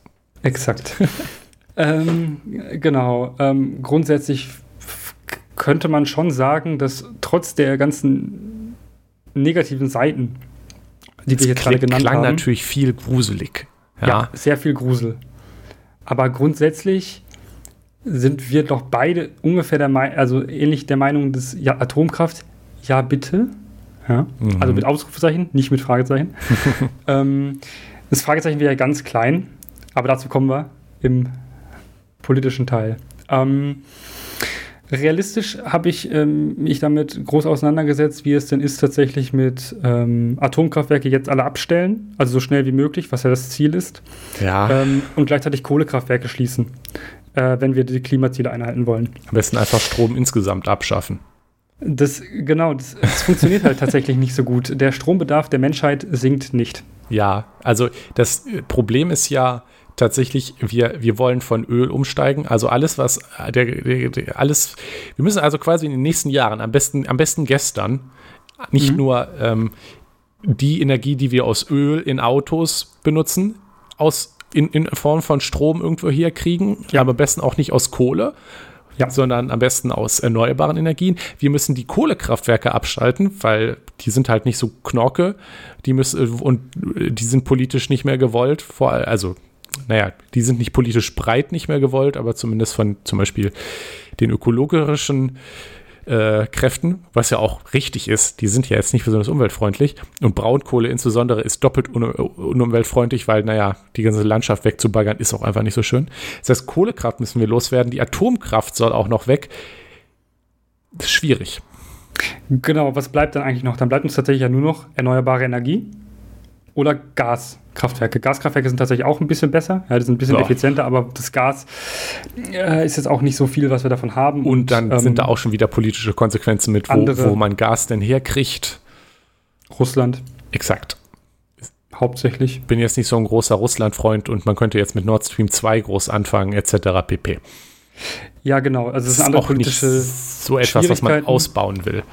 Exakt. ähm, genau. Ähm, grundsätzlich könnte man schon sagen, dass trotz der ganzen negativen Seiten, die wir jetzt gerade genannt klang haben. klang natürlich viel gruselig. Ja. ja, sehr viel Grusel. Aber grundsätzlich sind wir doch beide ungefähr der Meinung, also ähnlich der Meinung, dass ja, Atomkraft, ja bitte. Ja, mhm. Also mit Ausrufezeichen, nicht mit Fragezeichen. ähm, das Fragezeichen wäre ja ganz klein, aber dazu kommen wir im politischen Teil. Ähm, realistisch habe ich ähm, mich damit groß auseinandergesetzt, wie es denn ist, tatsächlich mit ähm, Atomkraftwerke jetzt alle abstellen, also so schnell wie möglich, was ja das Ziel ist. Ja. Ähm, und gleichzeitig Kohlekraftwerke schließen, äh, wenn wir die Klimaziele einhalten wollen. Am besten einfach Strom insgesamt abschaffen. Das, genau, das, das funktioniert halt tatsächlich nicht so gut. Der Strombedarf der Menschheit sinkt nicht. Ja, also das Problem ist ja, tatsächlich, wir, wir wollen von Öl umsteigen. Also alles, was der, der, der, alles, wir müssen also quasi in den nächsten Jahren, am besten, am besten gestern, nicht mhm. nur ähm, die Energie, die wir aus Öl in Autos benutzen, aus in, in Form von Strom irgendwo hier kriegen, ja. aber am besten auch nicht aus Kohle, ja. sondern am besten aus erneuerbaren Energien. Wir müssen die Kohlekraftwerke abschalten, weil die sind halt nicht so knorke, die müssen und die sind politisch nicht mehr gewollt, vor, also naja, die sind nicht politisch breit nicht mehr gewollt, aber zumindest von zum Beispiel den ökologischen äh, Kräften, was ja auch richtig ist, die sind ja jetzt nicht besonders umweltfreundlich. Und Braunkohle insbesondere ist doppelt un unumweltfreundlich, weil, naja, die ganze Landschaft wegzubaggern ist auch einfach nicht so schön. Das heißt, Kohlekraft müssen wir loswerden, die Atomkraft soll auch noch weg. Das ist schwierig. Genau, was bleibt dann eigentlich noch? Dann bleibt uns tatsächlich ja nur noch erneuerbare Energie oder Gaskraftwerke. Gaskraftwerke sind tatsächlich auch ein bisschen besser, ja, die sind ein bisschen ja. effizienter, aber das Gas äh, ist jetzt auch nicht so viel, was wir davon haben. Und, und dann ähm, sind da auch schon wieder politische Konsequenzen mit, wo, wo man Gas denn herkriegt. Russland. Exakt. Hauptsächlich. Bin jetzt nicht so ein großer Russland-Freund und man könnte jetzt mit Nord Stream 2 groß anfangen, etc. pp. Ja, genau. Also es ist, ist auch politische so etwas, was man ausbauen will.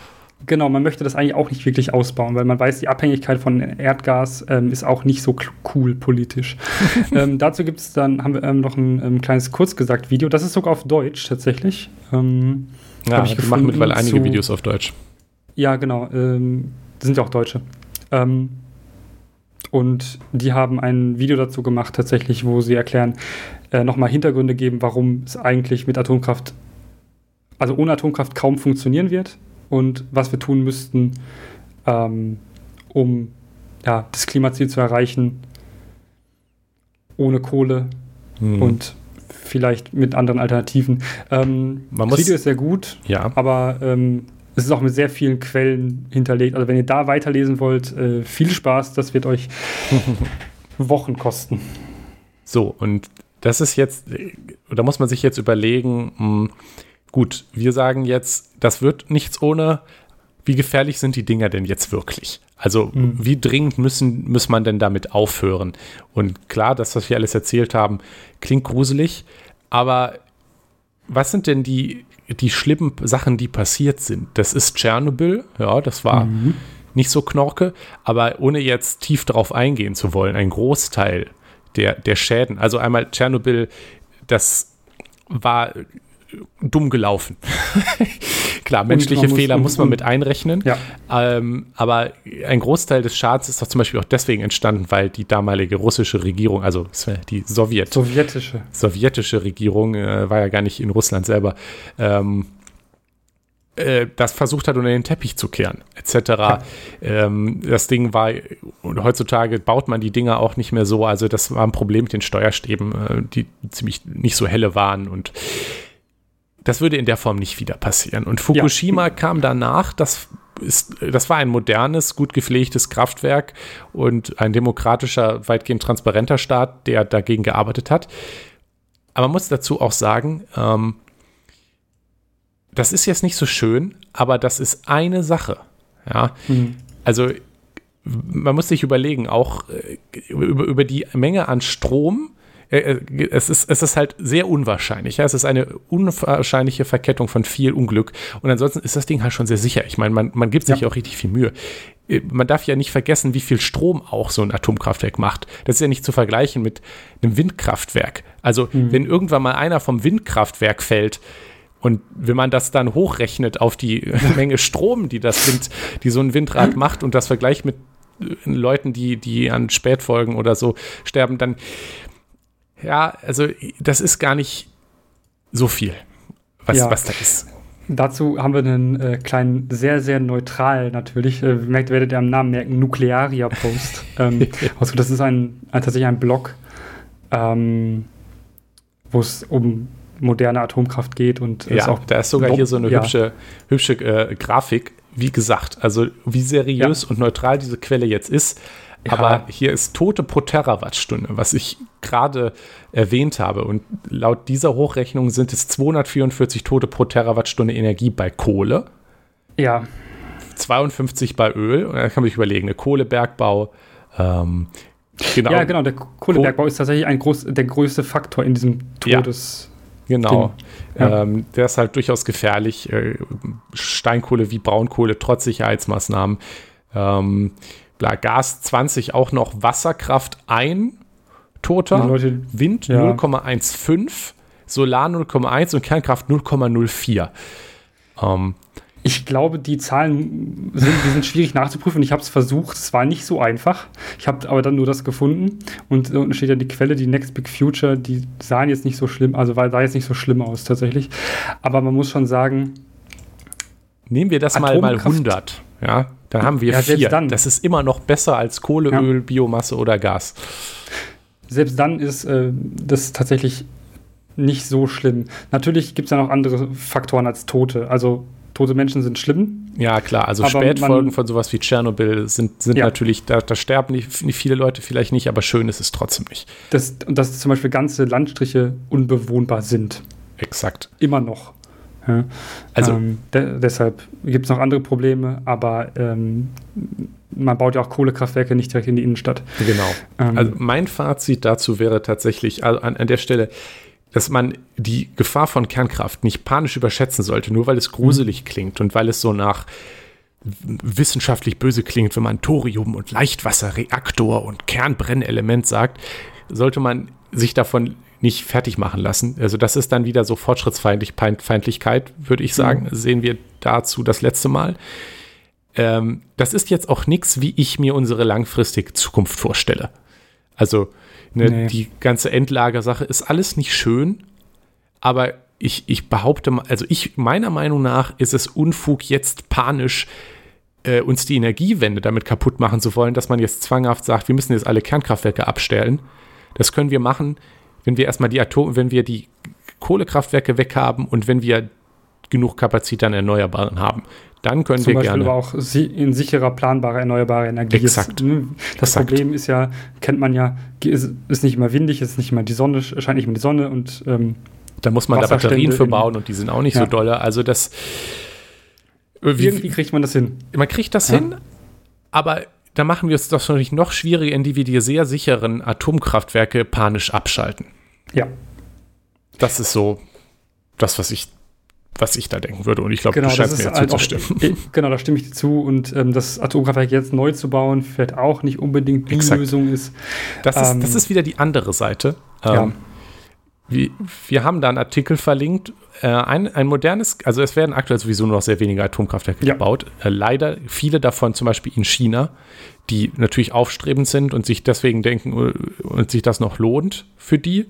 Genau, man möchte das eigentlich auch nicht wirklich ausbauen, weil man weiß, die Abhängigkeit von Erdgas ähm, ist auch nicht so cool politisch. ähm, dazu gibt es dann, haben wir ähm, noch ein ähm, kleines kurzgesagt Video, das ist sogar auf Deutsch tatsächlich. Ähm, ja, ich mache mittlerweile einige zu, Videos auf Deutsch. Ja, genau, ähm, sind ja auch Deutsche. und die haben ein Video dazu gemacht, tatsächlich, wo sie erklären, äh, nochmal Hintergründe geben, warum es eigentlich mit Atomkraft, also ohne Atomkraft kaum funktionieren wird und was wir tun müssten, ähm, um ja, das Klimaziel zu erreichen, ohne Kohle hm. und vielleicht mit anderen Alternativen. Ähm, Man das Video ist sehr gut, ja. aber ähm, es ist auch mit sehr vielen Quellen hinterlegt. Also wenn ihr da weiterlesen wollt, äh, viel Spaß, das wird euch Wochen kosten. So, und das ist jetzt, da muss man sich jetzt überlegen, mh, hm, Gut, wir sagen jetzt, das wird nichts ohne. Wie gefährlich sind die Dinger denn jetzt wirklich? Also, mhm. wie dringend müssen, muss man denn damit aufhören? Und klar, das, was wir alles erzählt haben, klingt gruselig, aber was sind denn die, die schlimmen Sachen, die passiert sind? Das ist Tschernobyl, ja, das war mhm. nicht so knorke, aber ohne jetzt tief darauf eingehen zu wollen, ein Großteil der, der Schäden, also einmal Tschernobyl, das war dumm gelaufen. Klar, menschliche muss, Fehler muss man mit einrechnen. Ja. Ähm, aber ein Großteil des Schadens ist doch zum Beispiel auch deswegen entstanden, weil die damalige russische Regierung, also die Sowjet, sowjetische, sowjetische Regierung, äh, war ja gar nicht in Russland selber, ähm, äh, das versucht hat, unter den Teppich zu kehren, etc. Ja. Ähm, das Ding war, und heutzutage baut man die Dinger auch nicht mehr so. Also, das war ein Problem mit den Steuerstäben, äh, die ziemlich nicht so helle waren und das würde in der Form nicht wieder passieren. Und Fukushima ja. kam danach, das ist, das war ein modernes, gut gepflegtes Kraftwerk und ein demokratischer, weitgehend transparenter Staat, der dagegen gearbeitet hat. Aber man muss dazu auch sagen, ähm, das ist jetzt nicht so schön, aber das ist eine Sache. Ja, mhm. also man muss sich überlegen, auch äh, über, über die Menge an Strom, es ist, es ist halt sehr unwahrscheinlich. Ja? Es ist eine unwahrscheinliche Verkettung von viel Unglück. Und ansonsten ist das Ding halt schon sehr sicher. Ich meine, man, man gibt sich ja. auch richtig viel Mühe. Äh, man darf ja nicht vergessen, wie viel Strom auch so ein Atomkraftwerk macht. Das ist ja nicht zu vergleichen mit einem Windkraftwerk. Also, mhm. wenn irgendwann mal einer vom Windkraftwerk fällt, und wenn man das dann hochrechnet auf die Menge Strom, die das Wind, die so ein Windrad macht und das vergleicht mit Leuten, die, die an Spätfolgen oder so sterben, dann ja, also das ist gar nicht so viel, was, ja. was da ist. Dazu haben wir einen äh, kleinen, sehr, sehr neutral natürlich, äh, merkt, werdet ihr am Namen merken, Nuklearia-Post. ähm, also das ist ein, ein, tatsächlich ein Blog, ähm, wo es um moderne Atomkraft geht und ja, auch da ist sogar hier so eine ja. hübsche, hübsche äh, Grafik. Wie gesagt, also wie seriös ja. und neutral diese Quelle jetzt ist, ja. aber hier ist Tote pro Terawattstunde, was ich gerade erwähnt habe. Und laut dieser Hochrechnung sind es 244 Tote pro Terawattstunde Energie bei Kohle. Ja. 52 bei Öl. Und da kann man sich überlegen, eine Kohlebergbau. Ähm, genau. Ja, genau. Der Kohlebergbau ist tatsächlich ein groß, der größte Faktor in diesem Todes. Ja. Genau. Ja. Ähm, der ist halt durchaus gefährlich. Äh, Steinkohle wie Braunkohle, trotz Sicherheitsmaßnahmen. Ähm, Gas 20 auch noch Wasserkraft ein, toter. Leute, Wind ja. 0,15, Solar 0,1 und Kernkraft 0,04. Ähm, ich glaube, die Zahlen sind, die sind schwierig nachzuprüfen. Ich habe es versucht, es war nicht so einfach. Ich habe aber dann nur das gefunden. Und unten steht ja die Quelle, die Next Big Future, die sahen jetzt nicht so schlimm, also sah jetzt nicht so schlimm aus tatsächlich. Aber man muss schon sagen. Nehmen wir das mal mal 100, ja, dann haben wir ja, vier. Dann, das ist immer noch besser als Kohle, ja. Öl, Biomasse oder Gas. Selbst dann ist äh, das tatsächlich nicht so schlimm. Natürlich gibt es ja noch andere Faktoren als Tote. Also tote Menschen sind schlimm. Ja, klar. Also Spätfolgen von sowas wie Tschernobyl sind, sind ja. natürlich, da, da sterben nicht, viele Leute vielleicht nicht, aber schön ist es trotzdem nicht. Das, und dass zum Beispiel ganze Landstriche unbewohnbar sind. Exakt. Immer noch. Ja. Also ähm, de deshalb gibt es noch andere Probleme, aber ähm, man baut ja auch Kohlekraftwerke nicht direkt in die Innenstadt. Genau. Ähm, also mein Fazit dazu wäre tatsächlich also an, an der Stelle, dass man die Gefahr von Kernkraft nicht panisch überschätzen sollte, nur weil es gruselig mhm. klingt und weil es so nach wissenschaftlich böse klingt, wenn man Thorium und Leichtwasserreaktor und Kernbrennelement sagt, sollte man sich davon nicht fertig machen lassen. Also das ist dann wieder so Fortschrittsfeindlichkeit, würde ich sagen, mhm. sehen wir dazu das letzte Mal. Ähm, das ist jetzt auch nichts, wie ich mir unsere langfristige Zukunft vorstelle. Also Ne, nee. Die ganze Endlagersache ist alles nicht schön, aber ich, ich behaupte also ich, meiner Meinung nach ist es Unfug, jetzt panisch äh, uns die Energiewende damit kaputt machen zu wollen, dass man jetzt zwanghaft sagt, wir müssen jetzt alle Kernkraftwerke abstellen. Das können wir machen, wenn wir erstmal die Atom, wenn wir die Kohlekraftwerke weghaben und wenn wir genug Kapazität an Erneuerbaren haben. Dann können Zum wir Beispiel gerne. aber auch in sicherer, planbarer, erneuerbare Energie. Exakt. Ne? das Exakt. Problem ist ja, kennt man ja, ist, ist nicht immer windig, ist nicht immer die Sonne, scheint nicht immer die Sonne und ähm, da muss man da Batterien für bauen und die sind auch nicht ja. so dolle. Also das irgendwie kriegt man das hin. Man kriegt das ja. hin, aber da machen wir es doch natürlich noch schwieriger, indem wir die sehr sicheren Atomkraftwerke panisch abschalten. Ja. Das ist so das, was ich was ich da denken würde. Und ich glaube, genau, du scheinst mir halt zuzustimmen. Genau, da stimme ich dir zu. Und ähm, das Atomkraftwerk jetzt neu zu bauen, vielleicht auch nicht unbedingt die Exakt. Lösung ist. Das, ist. Ähm, das ist wieder die andere Seite. Ähm, ja. wir, wir haben da einen Artikel verlinkt. Äh, ein, ein modernes, also es werden aktuell sowieso nur noch sehr wenige Atomkraftwerke ja. gebaut. Äh, leider viele davon zum Beispiel in China, die natürlich aufstrebend sind und sich deswegen denken äh, und sich das noch lohnt für die,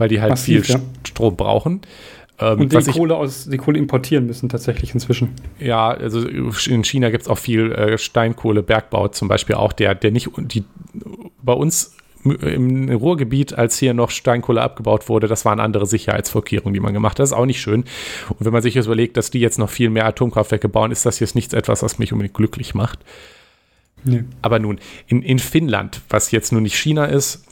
weil die halt Massiv, viel ja. Strom brauchen. Ähm, und die Kohle, aus, die Kohle importieren müssen tatsächlich inzwischen. Ja, also in China gibt es auch viel äh, Steinkohlebergbau zum Beispiel auch, der, der nicht, die bei uns im Ruhrgebiet, als hier noch Steinkohle abgebaut wurde, das waren andere Sicherheitsvorkehrungen, die man gemacht hat. Das ist auch nicht schön. Und wenn man sich jetzt überlegt, dass die jetzt noch viel mehr Atomkraftwerke bauen, ist das jetzt nichts etwas, was mich unbedingt glücklich macht. Nee. Aber nun, in, in Finnland, was jetzt nur nicht China ist,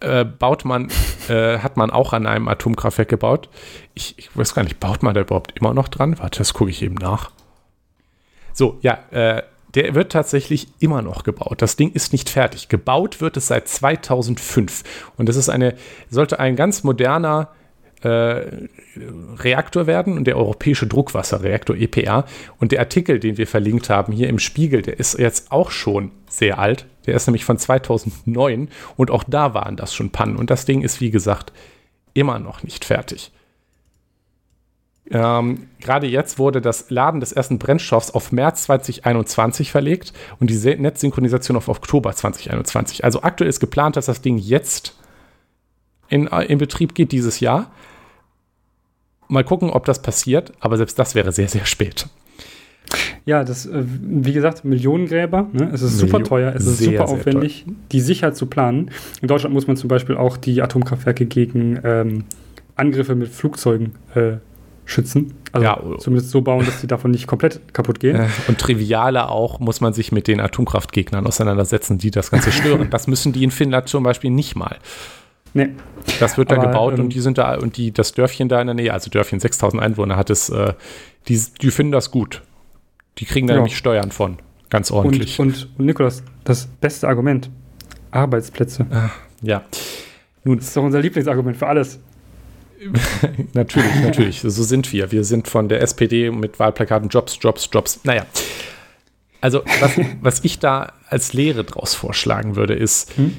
äh, baut man, äh, hat man auch an einem Atomkraftwerk gebaut. Ich, ich, weiß gar nicht, baut man da überhaupt immer noch dran? Warte, das gucke ich eben nach. So, ja, äh, der wird tatsächlich immer noch gebaut. Das Ding ist nicht fertig. Gebaut wird es seit 2005. Und das ist eine, sollte ein ganz moderner äh, Reaktor werden und der europäische Druckwasserreaktor EPR. Und der Artikel, den wir verlinkt haben hier im Spiegel, der ist jetzt auch schon sehr alt. Der ist nämlich von 2009 und auch da waren das schon Pannen. Und das Ding ist, wie gesagt, immer noch nicht fertig. Ähm, Gerade jetzt wurde das Laden des ersten Brennstoffs auf März 2021 verlegt und die Netzsynchronisation auf Oktober 2021. Also aktuell ist geplant, dass das Ding jetzt in, äh, in Betrieb geht dieses Jahr. mal gucken, ob das passiert, aber selbst das wäre sehr, sehr spät. Ja, das, äh, wie gesagt, Millionengräber. Ne? Es ist super teuer, es ist sehr, super aufwendig, die Sicherheit zu planen. In Deutschland muss man zum Beispiel auch die Atomkraftwerke gegen ähm, Angriffe mit Flugzeugen äh, schützen. Also ja, zumindest so bauen, dass sie davon nicht komplett kaputt gehen. Äh, und trivialer auch muss man sich mit den Atomkraftgegnern auseinandersetzen, die das Ganze stören. das müssen die in Finnland zum Beispiel nicht mal. Nee. Das wird da Aber, gebaut ähm, und die sind da und die, das Dörfchen da in der Nähe, also Dörfchen 6000 Einwohner hat es, äh, die, die finden das gut. Die kriegen da ja. nämlich Steuern von. Ganz ordentlich. Und, und, und Nikolas, das beste Argument: Arbeitsplätze. Ah, ja. Nun, das ist doch unser Lieblingsargument für alles. natürlich, natürlich. So sind wir. Wir sind von der SPD mit Wahlplakaten Jobs, Jobs, Jobs. Naja. Also, was, was ich da als Lehre draus vorschlagen würde, ist, hm?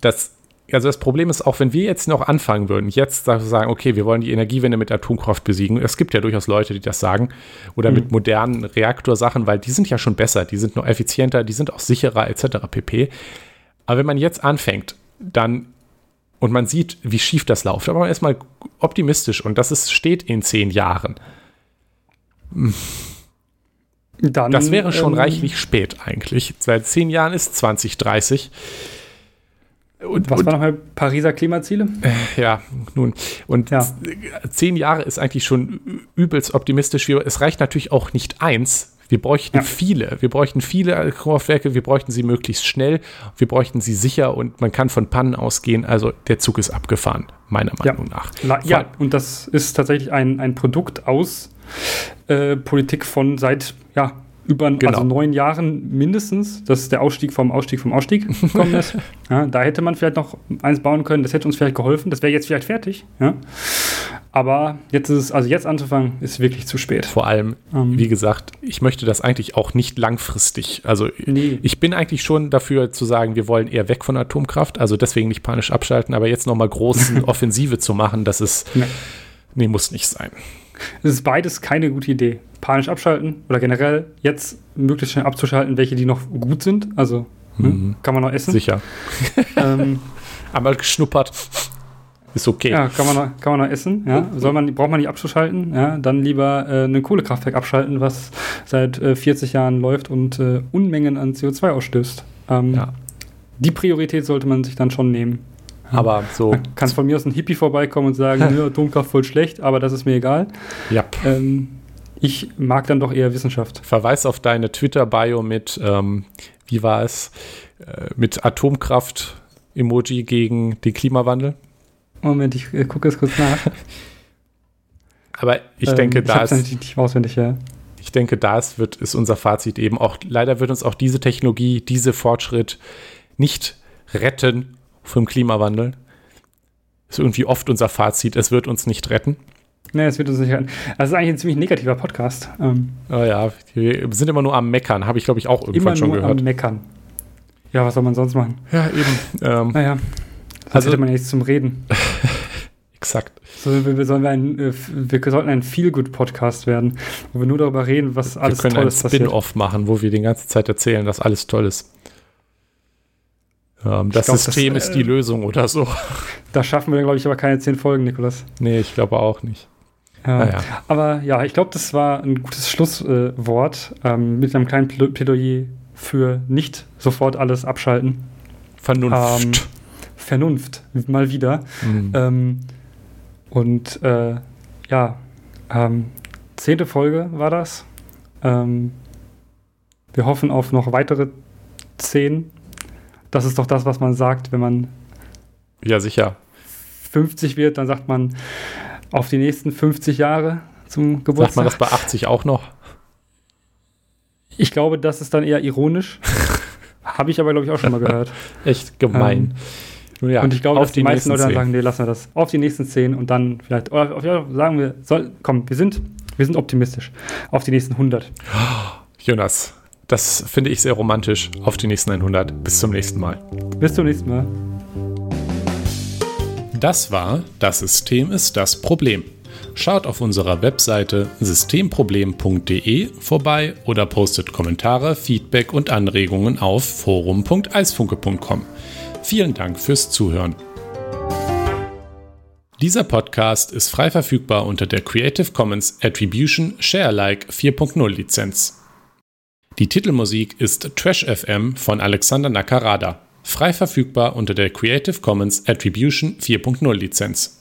dass also das Problem ist auch, wenn wir jetzt noch anfangen würden, jetzt sagen, okay, wir wollen die Energiewende mit Atomkraft besiegen. Es gibt ja durchaus Leute, die das sagen. Oder mhm. mit modernen Reaktorsachen, weil die sind ja schon besser, die sind noch effizienter, die sind auch sicherer etc. pp. Aber wenn man jetzt anfängt, dann und man sieht, wie schief das läuft, aber man ist mal optimistisch und das ist, steht in zehn Jahren. Dann, das wäre schon ähm, reichlich spät eigentlich. Seit zehn Jahren ist 2030. Und, Was und, war nochmal Pariser Klimaziele? Äh, ja, nun. Und ja. zehn Jahre ist eigentlich schon übelst optimistisch. Es reicht natürlich auch nicht eins. Wir bräuchten ja. viele. Wir bräuchten viele Kraftwerke. Wir bräuchten sie möglichst schnell. Wir bräuchten sie sicher und man kann von Pannen ausgehen. Also der Zug ist abgefahren, meiner Meinung ja. nach. La ja, und das ist tatsächlich ein, ein Produkt aus äh, Politik von seit ja, über also genau. also neun Jahren mindestens, dass der Ausstieg vom Ausstieg vom Ausstieg gekommen ist. Ja, da hätte man vielleicht noch eins bauen können, das hätte uns vielleicht geholfen, das wäre jetzt vielleicht fertig. Ja. Aber jetzt ist es, also jetzt anzufangen, ist wirklich zu spät. Vor allem, ähm. wie gesagt, ich möchte das eigentlich auch nicht langfristig. Also nee. ich bin eigentlich schon dafür zu sagen, wir wollen eher weg von Atomkraft, also deswegen nicht panisch abschalten, aber jetzt nochmal große Offensive zu machen, das ist, nee. nee, muss nicht sein. Es ist beides keine gute Idee. Panisch abschalten oder generell jetzt möglichst schnell abzuschalten, welche die noch gut sind. Also ne, mhm. ne, kann man noch essen. Sicher. ähm, Einmal geschnuppert. Ist okay. Ja, kann man noch, kann man noch essen. Ja. Soll man, braucht man nicht abzuschalten. Ja. Dann lieber äh, ein Kohlekraftwerk abschalten, was seit äh, 40 Jahren läuft und äh, Unmengen an CO2 ausstößt. Ähm, ja. Die Priorität sollte man sich dann schon nehmen. Aber so. Kann von mir aus ein Hippie vorbeikommen und sagen, ja, Atomkraft voll schlecht, aber das ist mir egal. Ja. Ähm, ich mag dann doch eher Wissenschaft. Verweis auf deine Twitter-Bio mit, ähm, wie war es, äh, mit Atomkraft-Emoji gegen den Klimawandel. Moment, ich äh, gucke es kurz nach. aber ich ähm, denke, da ist. nicht auswendig, ja. Ich denke, da ist, wird, ist unser Fazit eben auch, leider wird uns auch diese Technologie, diese Fortschritt nicht retten vom Klimawandel. Ist irgendwie oft unser Fazit, es wird uns nicht retten. Nee, es wird uns nicht retten. Das ist eigentlich ein ziemlich negativer Podcast. Ähm, oh ja, wir sind immer nur am Meckern, habe ich glaube ich auch irgendwann schon gehört. Immer nur am Meckern. Ja, was soll man sonst machen? Ja, eben. Ähm, naja, sonst also, hätte man ja nichts zum Reden. Exakt. So, wir, wir, sollen ein, äh, wir sollten ein Feel-Good-Podcast werden, wo wir nur darüber reden, was alles Tolles passiert. Wir können ein Spin-Off machen, wo wir die ganze Zeit erzählen, dass alles toll ist. Ähm, das glaub, System das, ist die äh, Lösung oder so. Da schaffen wir, glaube ich, aber keine zehn Folgen, Nikolas. Nee, ich glaube auch nicht. Ja, naja. Aber ja, ich glaube, das war ein gutes Schlusswort äh, ähm, mit einem kleinen Plädoyer für nicht sofort alles abschalten. Vernunft. Ähm, Vernunft, mal wieder. Mhm. Ähm, und äh, ja, ähm, zehnte Folge war das. Ähm, wir hoffen auf noch weitere zehn das ist doch das, was man sagt, wenn man ja sicher 50 wird, dann sagt man auf die nächsten 50 Jahre zum Geburtstag. Sagt man das bei 80 auch noch? Ich glaube, das ist dann eher ironisch. Habe ich aber, glaube ich, auch schon mal gehört. Echt gemein. Ähm, ja, und ich glaube, dass die, die meisten Leute dann sagen, nee, lassen wir das. Auf die nächsten 10 und dann vielleicht, oder auf, ja, sagen wir, soll, komm, wir sind, wir sind optimistisch. Auf die nächsten 100. Jonas, das finde ich sehr romantisch. Auf die nächsten 100. Bis zum nächsten Mal. Bis zum nächsten Mal. Das war Das System ist das Problem. Schaut auf unserer Webseite systemproblem.de vorbei oder postet Kommentare, Feedback und Anregungen auf forum.eisfunke.com. Vielen Dank fürs Zuhören. Dieser Podcast ist frei verfügbar unter der Creative Commons Attribution Share Alike 4.0 Lizenz. Die Titelmusik ist Trash FM von Alexander Nakarada, frei verfügbar unter der Creative Commons Attribution 4.0 Lizenz.